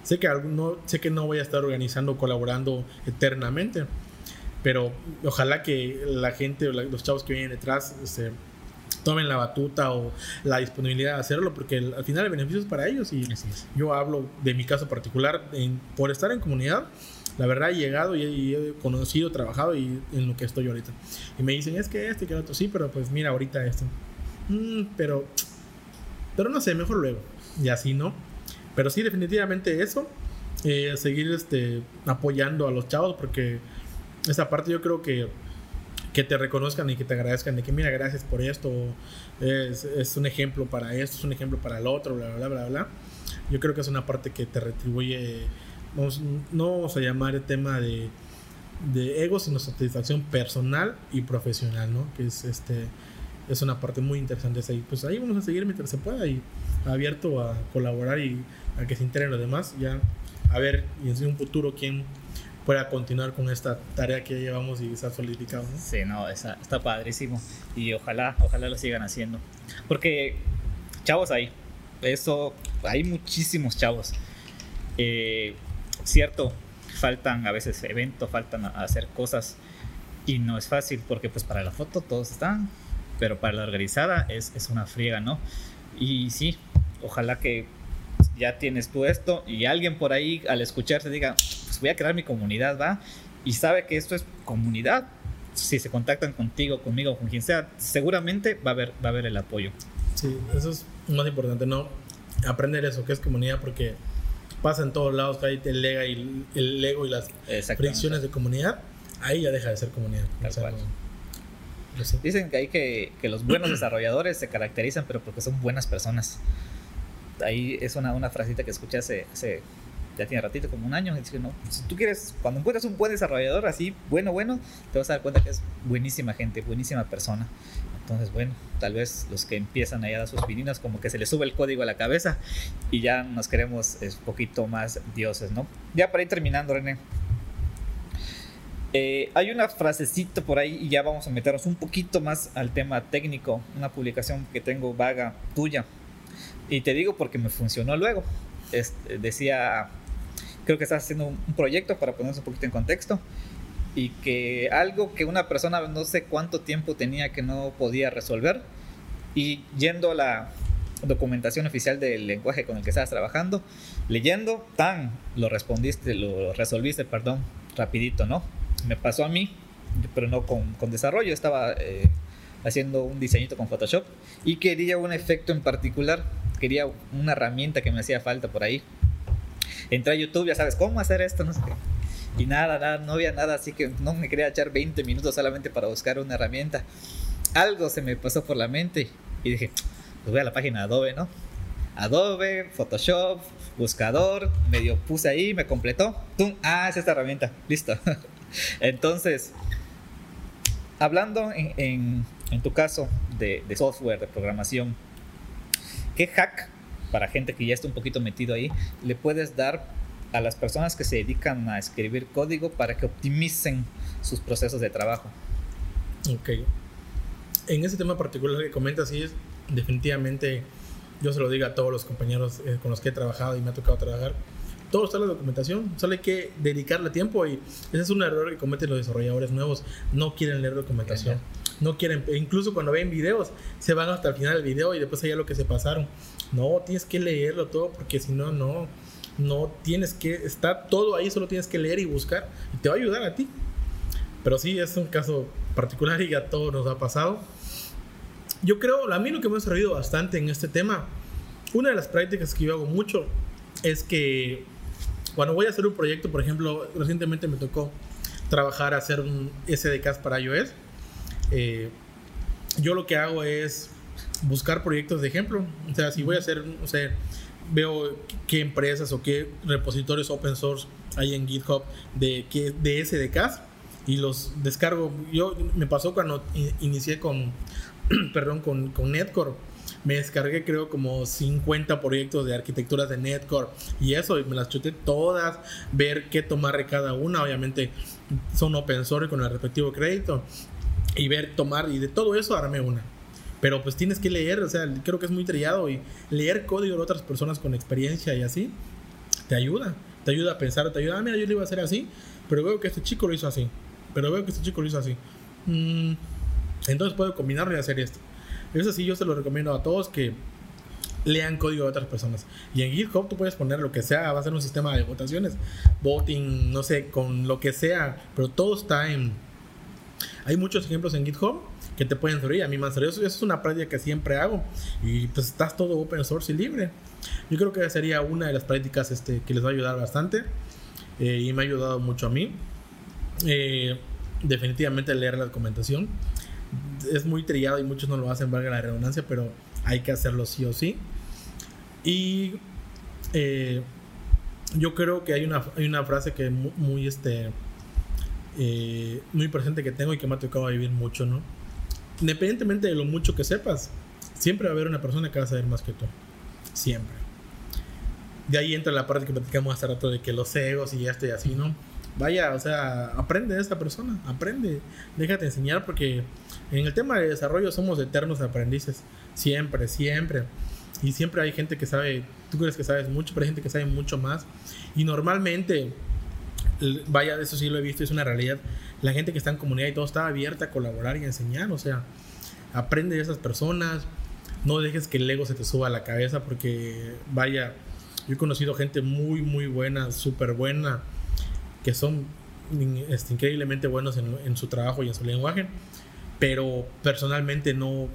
Sé que, no, sé que no voy a estar organizando, colaborando eternamente, pero ojalá que la gente, los chavos que vienen detrás, este, tomen la batuta o la disponibilidad de hacerlo, porque al final el beneficio es para ellos. Y yo hablo de mi caso particular, por estar en comunidad, la verdad he llegado y he, conocido, trabajado y en lo que estoy ahorita. Y me dicen, es que este y que el otro, sí, pero pues mira, ahorita esto. Mm, pero, pero no sé, mejor luego. Y así, ¿no? Pero sí, definitivamente eso. Eh, seguir este, apoyando a los chavos porque esa parte yo creo que que te reconozcan y que te agradezcan de que mira gracias por esto es, un ejemplo para esto es un ejemplo para el otro bla bla bla bla yo creo que es una parte que te retribuye no vamos a llamar el tema de, de ego sino satisfacción personal y profesional no que es este es una parte muy interesante ahí pues ahí vamos a seguir mientras se pueda y abierto a colaborar y a que se integren los demás ya a ver y en un futuro quién pueda continuar con esta tarea que llevamos y se ha solidificado. ¿no? Sí, no, está, está padrísimo. Y ojalá, ojalá lo sigan haciendo. Porque chavos hay. Eso, hay muchísimos chavos. Eh, cierto, faltan a veces eventos, faltan hacer cosas y no es fácil porque pues para la foto todos están, pero para la organizada es, es una friega, ¿no? Y sí, ojalá que ya tienes tú esto y alguien por ahí al escucharte diga, pues voy a crear mi comunidad, ¿va? Y sabe que esto es comunidad. Si se contactan contigo, conmigo, con quien sea, seguramente va a haber, va a haber el apoyo. Sí, eso es más importante, ¿no? Aprender eso, que es comunidad, porque pasa en todos lados que hay el ego y, el ego y las fricciones de comunidad, ahí ya deja de ser comunidad. Dicen que hay que, que los buenos desarrolladores se caracterizan, pero porque son buenas personas ahí es una, una frasita que escuché hace, ya tiene ratito, como un año. Dice, no, si tú quieres, cuando encuentras un buen desarrollador así, bueno, bueno, te vas a dar cuenta que es buenísima gente, buenísima persona. Entonces, bueno, tal vez los que empiezan allá a dar sus pininas, como que se les sube el código a la cabeza y ya nos queremos un poquito más dioses, ¿no? Ya para ir terminando, René. Eh, hay una frasecita por ahí y ya vamos a meternos un poquito más al tema técnico. Una publicación que tengo vaga tuya y te digo porque me funcionó luego. decía, creo que estás haciendo un, proyecto para ponerse un poquito en contexto. Y que algo que una persona no sé cuánto tiempo tenía que no podía resolver. Y yendo a la documentación oficial del lenguaje con el que estabas trabajando, leyendo, tan, lo respondiste, lo resolviste, perdón, rapidito, ¿no? Me pasó a mí, pero no con, con desarrollo, estaba eh, haciendo un diseñito con Photoshop y quería un efecto en particular quería una herramienta que me hacía falta por ahí. Entré a YouTube, ya sabes, ¿cómo hacer esto? No sé Y nada, nada, no había nada, así que no me quería echar 20 minutos solamente para buscar una herramienta. Algo se me pasó por la mente y dije, pues voy a la página Adobe, ¿no? Adobe, Photoshop, buscador, medio puse ahí, me completó. ¡Tum! Ah, es esta herramienta, listo. Entonces, hablando en, tu caso de, de software, de programación, ¿Qué hack, para gente que ya está un poquito metido ahí, le puedes dar a las personas que se dedican a escribir código para que optimicen sus procesos de trabajo? Ok. En ese tema particular que comentas, sí, es definitivamente, yo se lo digo a todos los compañeros eh, con los que he trabajado y me ha tocado trabajar, todo está en la documentación, solo hay que dedicarle tiempo y ese es un error que cometen los desarrolladores nuevos, no quieren leer documentación no quieren, incluso cuando ven videos, se van hasta el final del video y después allá lo que se pasaron. No, tienes que leerlo todo porque si no, no, no tienes que, está todo ahí, solo tienes que leer y buscar y te va a ayudar a ti. Pero sí, es un caso particular y a todos nos ha pasado. Yo creo, a mí lo que me ha servido bastante en este tema, una de las prácticas que yo hago mucho es que cuando voy a hacer un proyecto, por ejemplo, recientemente me tocó trabajar, hacer un SDK para iOS eh, yo lo que hago es buscar proyectos de ejemplo. O sea, si voy a hacer, o sea, veo qué empresas o qué repositorios open source hay en GitHub de, de SDKs y los descargo. Yo me pasó cuando inicié con, perdón, con, con Netcore. Me descargué creo como 50 proyectos de arquitecturas de Netcore y eso, y me las chuté todas, ver qué tomar de cada una, obviamente son open source con el respectivo crédito y ver, tomar, y de todo eso armé una. Pero pues tienes que leer, o sea, creo que es muy trillado y leer código de otras personas con experiencia y así, te ayuda, te ayuda a pensar, te ayuda, ah, mira, yo lo iba a hacer así, pero veo que este chico lo hizo así, pero veo que este chico lo hizo así. Mm, entonces puedo combinarlo y hacer esto. Eso sí, yo se lo recomiendo a todos que lean código de otras personas. Y en GitHub tú puedes poner lo que sea, va a ser un sistema de votaciones, voting, no sé, con lo que sea, pero todo está en hay muchos ejemplos en GitHub que te pueden servir. A mí me han servido. Eso, es una práctica que siempre hago. Y pues estás todo open source y libre. Yo creo que sería una de las prácticas este, que les va a ayudar bastante. Eh, y me ha ayudado mucho a mí. Eh, definitivamente leer la documentación. Es muy trillado y muchos no lo hacen, valga la redundancia, pero hay que hacerlo sí o sí. Y eh, yo creo que hay una, hay una frase que muy, este, eh, muy presente que tengo y que me ha tocado vivir mucho, ¿no? Independientemente de lo mucho que sepas, siempre va a haber una persona que va a saber más que tú. Siempre. De ahí entra la parte que platicamos hace rato de que los egos y esto y así, ¿no? Vaya, o sea, aprende de esta persona, aprende, déjate enseñar porque en el tema de desarrollo somos eternos aprendices, siempre, siempre. Y siempre hay gente que sabe, tú crees que sabes mucho, pero hay gente que sabe mucho más. Y normalmente, vaya, eso sí lo he visto, es una realidad. La gente que está en comunidad y todo está abierta a colaborar y a enseñar. O sea, aprende de esas personas. No dejes que el ego se te suba a la cabeza porque, vaya, yo he conocido gente muy, muy buena, súper buena, que son este, increíblemente buenos en, en, su trabajo y en su lenguaje, pero personalmente no,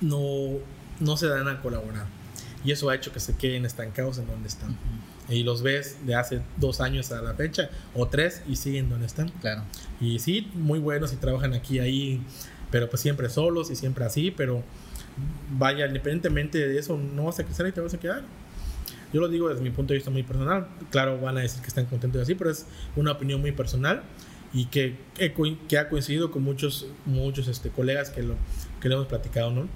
no, no se dan a colaborar. Y eso ha hecho que se queden estancados en donde están. Y los ves de hace dos años a la fecha, o tres, y siguen donde están. Claro. Y sí, muy buenos y trabajan aquí, ahí, pero pues siempre solos y siempre así, pero vaya, independientemente de eso, no vas a crecer y te vas a quedar. Yo lo digo desde mi punto de vista muy personal. Claro, van a decir que están contentos así, pero es una opinión muy personal y que, que ha coincidido con muchos, muchos este, colegas que lo, que lo hemos platicado, ¿no?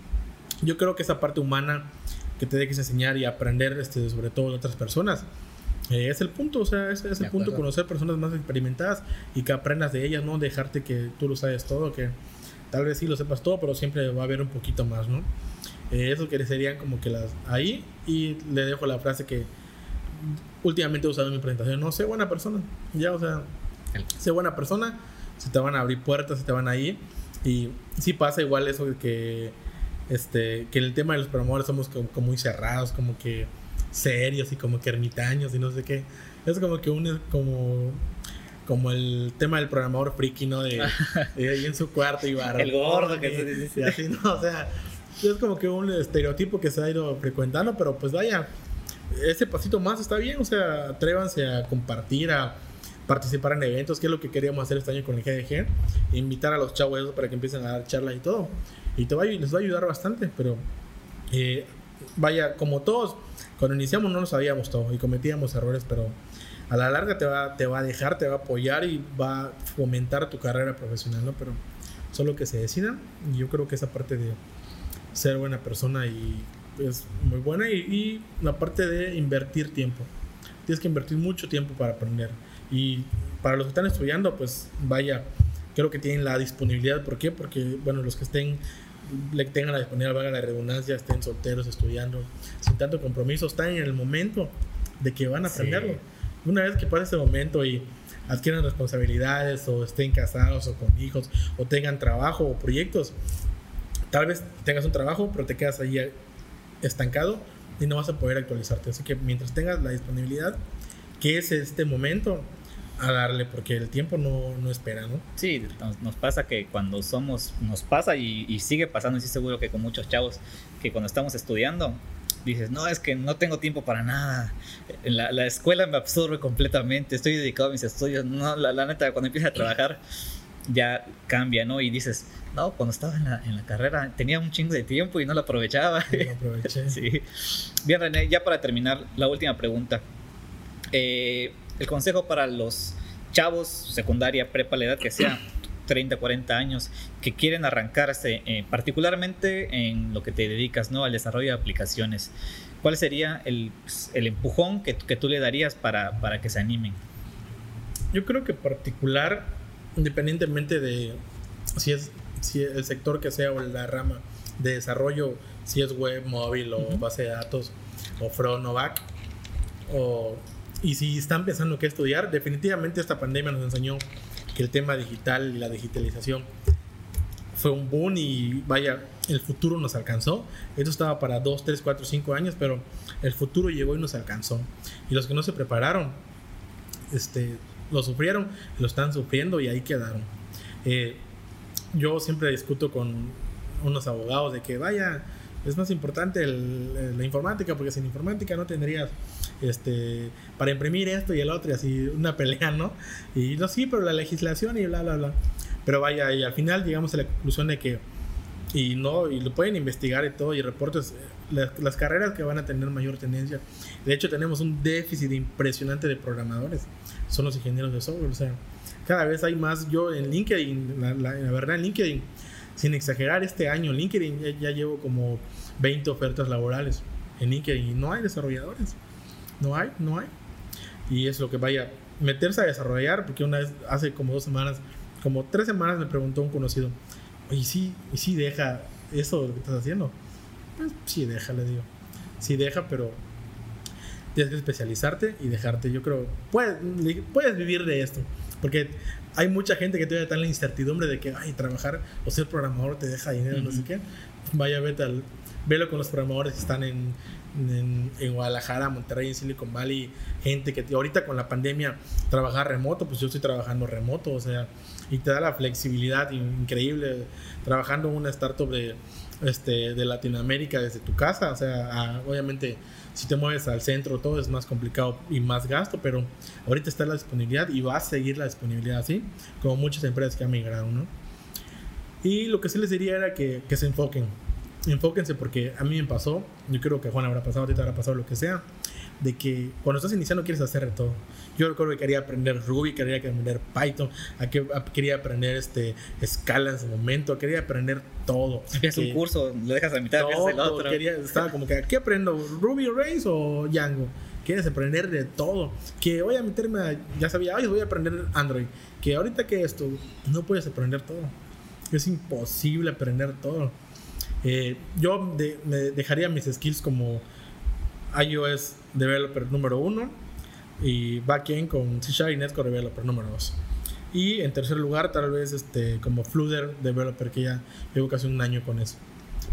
Yo creo que esa parte humana que te dejes enseñar y aprender este, sobre todo de otras personas, eh, es el punto, o sea, es, es el punto conocer personas más experimentadas y que aprendas de ellas, no dejarte que tú lo sabes todo, que tal vez sí lo sepas todo, pero siempre va a haber un poquito más, ¿no? Eh, eso que serían como que las ahí y le dejo la frase que últimamente he usado en mi presentación, no, sé buena persona, ya, o sea, sé buena persona, se te van a abrir puertas, se te van a ir y sí pasa igual eso de que este que en el tema de los programadores somos como, muy cerrados, como que serios y como que ermitaños y no sé qué. Es como que un como como el tema del programador friki, ¿no? De, ahí en su cuarto y barro. El gordo que se dice. Y así, ¿no? O sea, es como que un estereotipo que se ha ido frecuentando, pero pues vaya, ese pasito más está bien, o sea, atrévanse a compartir, a participar en eventos, que es lo que queríamos hacer este año con el GDG, invitar a los chavos para que empiecen a dar charlas y todo, y te va, les va a ayudar bastante, pero eh, vaya, como todos, cuando iniciamos no lo sabíamos todo y cometíamos errores, pero a la larga te va, te va a dejar, te va a apoyar y va a fomentar tu carrera profesional, ¿no? Pero solo que se decidan, y yo creo que esa parte de ser buena persona y es muy buena. Y, la parte de invertir tiempo. Tienes que invertir mucho tiempo para aprender. Y para los que están estudiando, pues vaya, creo que tienen la disponibilidad. ¿Por qué? Porque, bueno, los que estén, le tengan la disponibilidad, valga la redundancia, estén solteros, estudiando, sin tanto compromiso, están en el momento de que van a aprenderlo. Una vez que pase ese momento y adquieran responsabilidades o estén casados o con hijos o tengan trabajo o proyectos, tal vez tengas un trabajo, pero te quedas ahí estancado y no vas a poder actualizarte. Así que mientras tengas la disponibilidad, que es este momento, a darle, porque el tiempo no, no espera, ¿no? Sí, nos, pasa que cuando somos, nos pasa y, sigue pasando, y sí seguro que con muchos chavos, que cuando estamos estudiando, dices, no, es que no tengo tiempo para nada, la, la escuela me absorbe completamente, estoy dedicado a mis estudios, no, la, la neta, cuando empiezas a trabajar ya cambia, ¿no? Y dices, no, cuando estaba en la, en la carrera tenía un chingo de tiempo y no lo aprovechaba. No lo aproveché. sí. Bien, René, ya para terminar, la última pregunta. Eh, el consejo para los chavos, secundaria, prepa, la edad que sea, 30, 40 años, que quieren arrancarse, eh, particularmente en lo que te dedicas, ¿no? Al desarrollo de aplicaciones. ¿Cuál sería el, el empujón que, que, tú le darías para, para que se animen? Yo creo que particular independientemente de si es si el sector que sea o la rama de desarrollo, si es web, móvil o base de datos o front o back, o, y si están pensando qué estudiar, definitivamente esta pandemia nos enseñó que el tema digital y la digitalización fue un boom y vaya, el futuro nos alcanzó. Esto estaba para 2, 3, 4, 5 años, pero el futuro llegó y nos alcanzó. Y los que no se prepararon, este, lo sufrieron, lo están sufriendo y ahí quedaron. Eh, yo siempre discuto con unos abogados de que vaya, es más importante la informática, porque sin informática no tendrías este para imprimir esto y el otro, y así una pelea, ¿no? Y no, sí, pero la legislación y bla, bla, bla. Pero vaya, y al final llegamos a la conclusión de que, y no, y lo pueden investigar y todo, y reportes, las, las carreras que van a tener mayor tendencia. De hecho, tenemos un déficit impresionante de programadores son los ingenieros de software. O sea, cada vez hay más. Yo en LinkedIn, la, verdad, en LinkedIn, sin exagerar, este año en LinkedIn ya, llevo como 20 ofertas laborales en LinkedIn y no hay desarrolladores. No hay, no hay. Y es lo que vaya, meterse a desarrollar, porque una vez, hace como dos semanas, como tres semanas me preguntó un conocido, y sí, y sí deja eso lo que estás haciendo. Pues sí, deja, le digo. sí deja, pero tienes que especializarte y dejarte. Yo creo, puedes, puedes vivir de esto. Porque hay mucha gente que todavía está en la incertidumbre de que, ay, trabajar o ser programador te deja dinero, no sé qué. Vaya, vete al, velo con los programadores que están en, en, Guadalajara, Monterrey, en Silicon Valley, gente que ahorita con la pandemia trabajar remoto, pues yo estoy trabajando remoto, o sea, y te da la flexibilidad increíble trabajando en una startup de, este, de Latinoamérica desde tu casa, o sea, obviamente si te mueves al centro todo es más complicado y más gasto, pero ahorita está la disponibilidad y va a seguir la disponibilidad así, como muchas empresas que han migrado, ¿no? Y lo que sí les diría era que, que se enfoquen, enfóquense porque a mí me pasó, yo creo que a Juan habrá pasado, a ti te habrá pasado lo que sea, de que cuando estás iniciando quieres hacer de todo. Yo recuerdo que quería aprender Ruby, quería aprender Python, quería aprender este, Scala en su momento, quería aprender todo. Es un curso, lo dejas a mitad, todo, el otro. Quería, estaba como que, ¿qué aprendo? ¿Ruby Rails o Django? Quieres aprender de todo. Que voy a meterme a, ya sabía, voy a aprender Android. Que ahorita que esto, no puedes aprender todo. Es imposible aprender todo. Eh, yo me dejaría mis skills como iOS developer número uno y backend con C y Netcore developer número dos. Y en tercer lugar, tal vez este, como Flutter developer, que ya llevo casi un año con eso.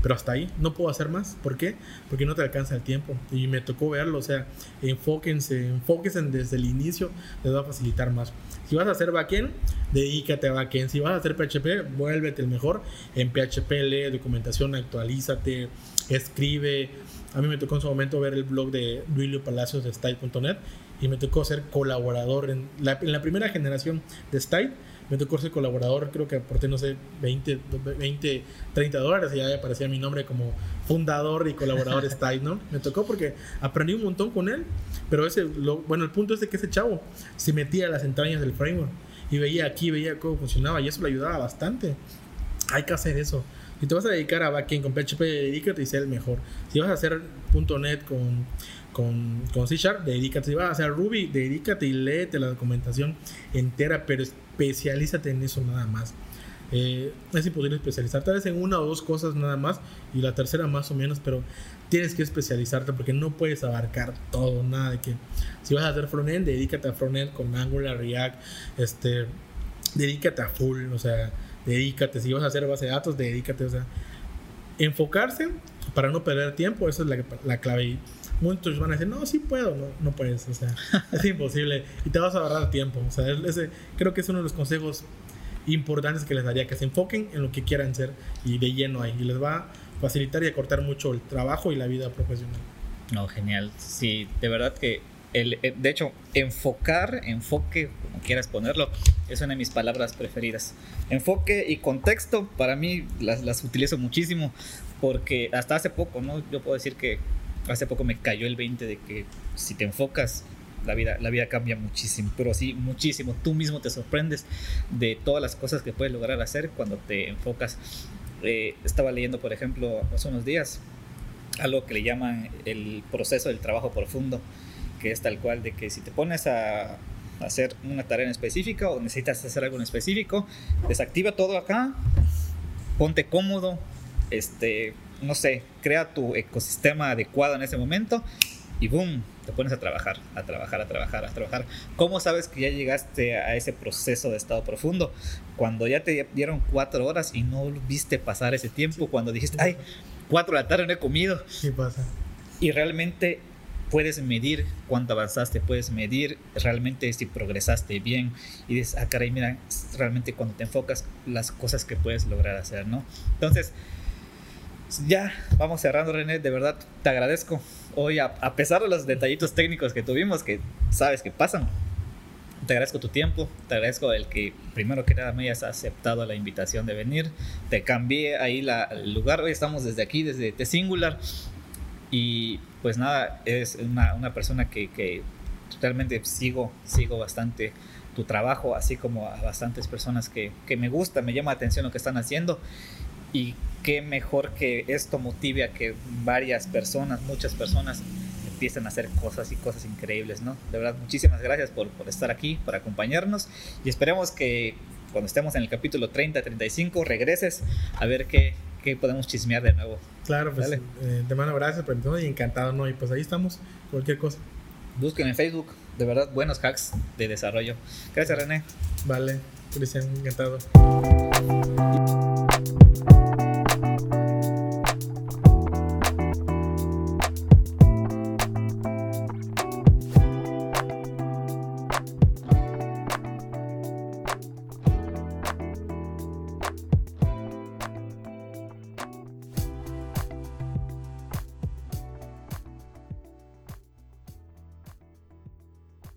Pero hasta ahí, no puedo hacer más. ¿Por qué? Porque no te alcanza el tiempo. Y me tocó verlo, o sea, enfóquense, enfóquense desde el inicio, les va a facilitar más. Si vas a hacer backend, dedícate a backend. Si vas a hacer PHP, vuélvete el mejor en PHP, lee documentación, actualízate, escribe. A mí me tocó en su momento ver el blog de Duilio Palacios de Style.net y me tocó ser colaborador en la, en la primera generación de Style me tocó ser colaborador, creo que aporté, no sé, 20, 20 30 dólares y ya aparecía mi nombre como fundador y colaborador Style, ¿no? Me tocó porque aprendí un montón con él, pero ese, lo, bueno, el punto es de que ese chavo se metía a las entrañas del framework y veía aquí, veía cómo funcionaba y eso le ayudaba bastante. Hay que hacer eso. Si te vas a dedicar a backend con PHP, dedícate y sea el mejor. Si vas a hacer .NET con, con, con C Sharp, dedícate. Si vas a hacer Ruby, dedícate y léete la documentación entera, pero especialízate en eso nada más. Eh, es imposible especializar, tal vez en una o dos cosas nada más y la tercera más o menos, pero tienes que especializarte porque no puedes abarcar todo, nada de que si vas a hacer frontend, dedícate a frontend con Angular, React, este, dedícate a full, o sea, dedícate, si vas a hacer base de datos, dedícate, o sea, enfocarse para no perder tiempo, esa es la, la clave. Muchos van a decir, no, sí puedo, no, no puedes, o sea, es imposible y te vas a ahorrar tiempo. O sea, ese, creo que es uno de los consejos importantes que les daría, que se enfoquen en lo que quieran ser y de lleno ahí. Y les va a facilitar y acortar mucho el trabajo y la vida profesional. No, genial. Sí, de verdad que, el, eh, de hecho, enfocar, enfoque, como quieras ponerlo, es una de mis palabras preferidas. Enfoque y contexto, para mí las, las utilizo muchísimo, porque hasta hace poco, ¿no? Yo puedo decir que hace poco me cayó el 20 de que si te enfocas, la vida, la vida cambia muchísimo, pero sí, muchísimo. Tú mismo te sorprendes de todas las cosas que puedes lograr hacer cuando te enfocas. Eh, estaba leyendo, por ejemplo, hace unos días, algo que le llaman el proceso del trabajo profundo, que es tal cual de que si te pones a hacer una tarea específica o necesitas hacer algo en específico, desactiva todo acá, ponte cómodo, este, no sé, crea tu ecosistema adecuado en ese momento y boom, te pones a trabajar, a trabajar, a trabajar, a trabajar. ¿Cómo sabes que ya llegaste a ese proceso de estado profundo? Cuando ya te dieron cuatro horas y no viste pasar ese tiempo, cuando dijiste, ay, cuatro de la tarde no he comido. Sí pasa. Y realmente puedes medir cuánto avanzaste, puedes medir realmente si progresaste bien y dices, ah, caray, mira, realmente cuando te enfocas las cosas que puedes lograr hacer, ¿no? Entonces, ya vamos cerrando, René. De verdad, te agradezco. Hoy, a, pesar de los detallitos técnicos que tuvimos, que sabes que pasan, te agradezco tu tiempo. Te agradezco el que, primero que nada, me hayas aceptado la invitación de venir. Te cambié ahí la, el lugar. Hoy estamos desde aquí, desde T Singular. Y pues nada, es una, una persona que, que realmente sigo, sigo bastante tu trabajo, así como a bastantes personas que, que me gusta, me llama la atención lo que están haciendo y qué mejor que esto motive a que varias personas, muchas personas empiecen a hacer cosas y cosas increíbles, ¿no? De verdad, muchísimas gracias por, por estar aquí, por acompañarnos y esperemos que cuando estemos en el capítulo 30, 35, regreses a ver qué, qué podemos chismear de nuevo. Claro, pues Dale. eh, te mando gracias y encantado, ¿no? Y pues ahí estamos, cualquier cosa. Busquen en Facebook, de verdad, buenos hacks de desarrollo. Gracias, René. Vale, Cristian, encantado. thank you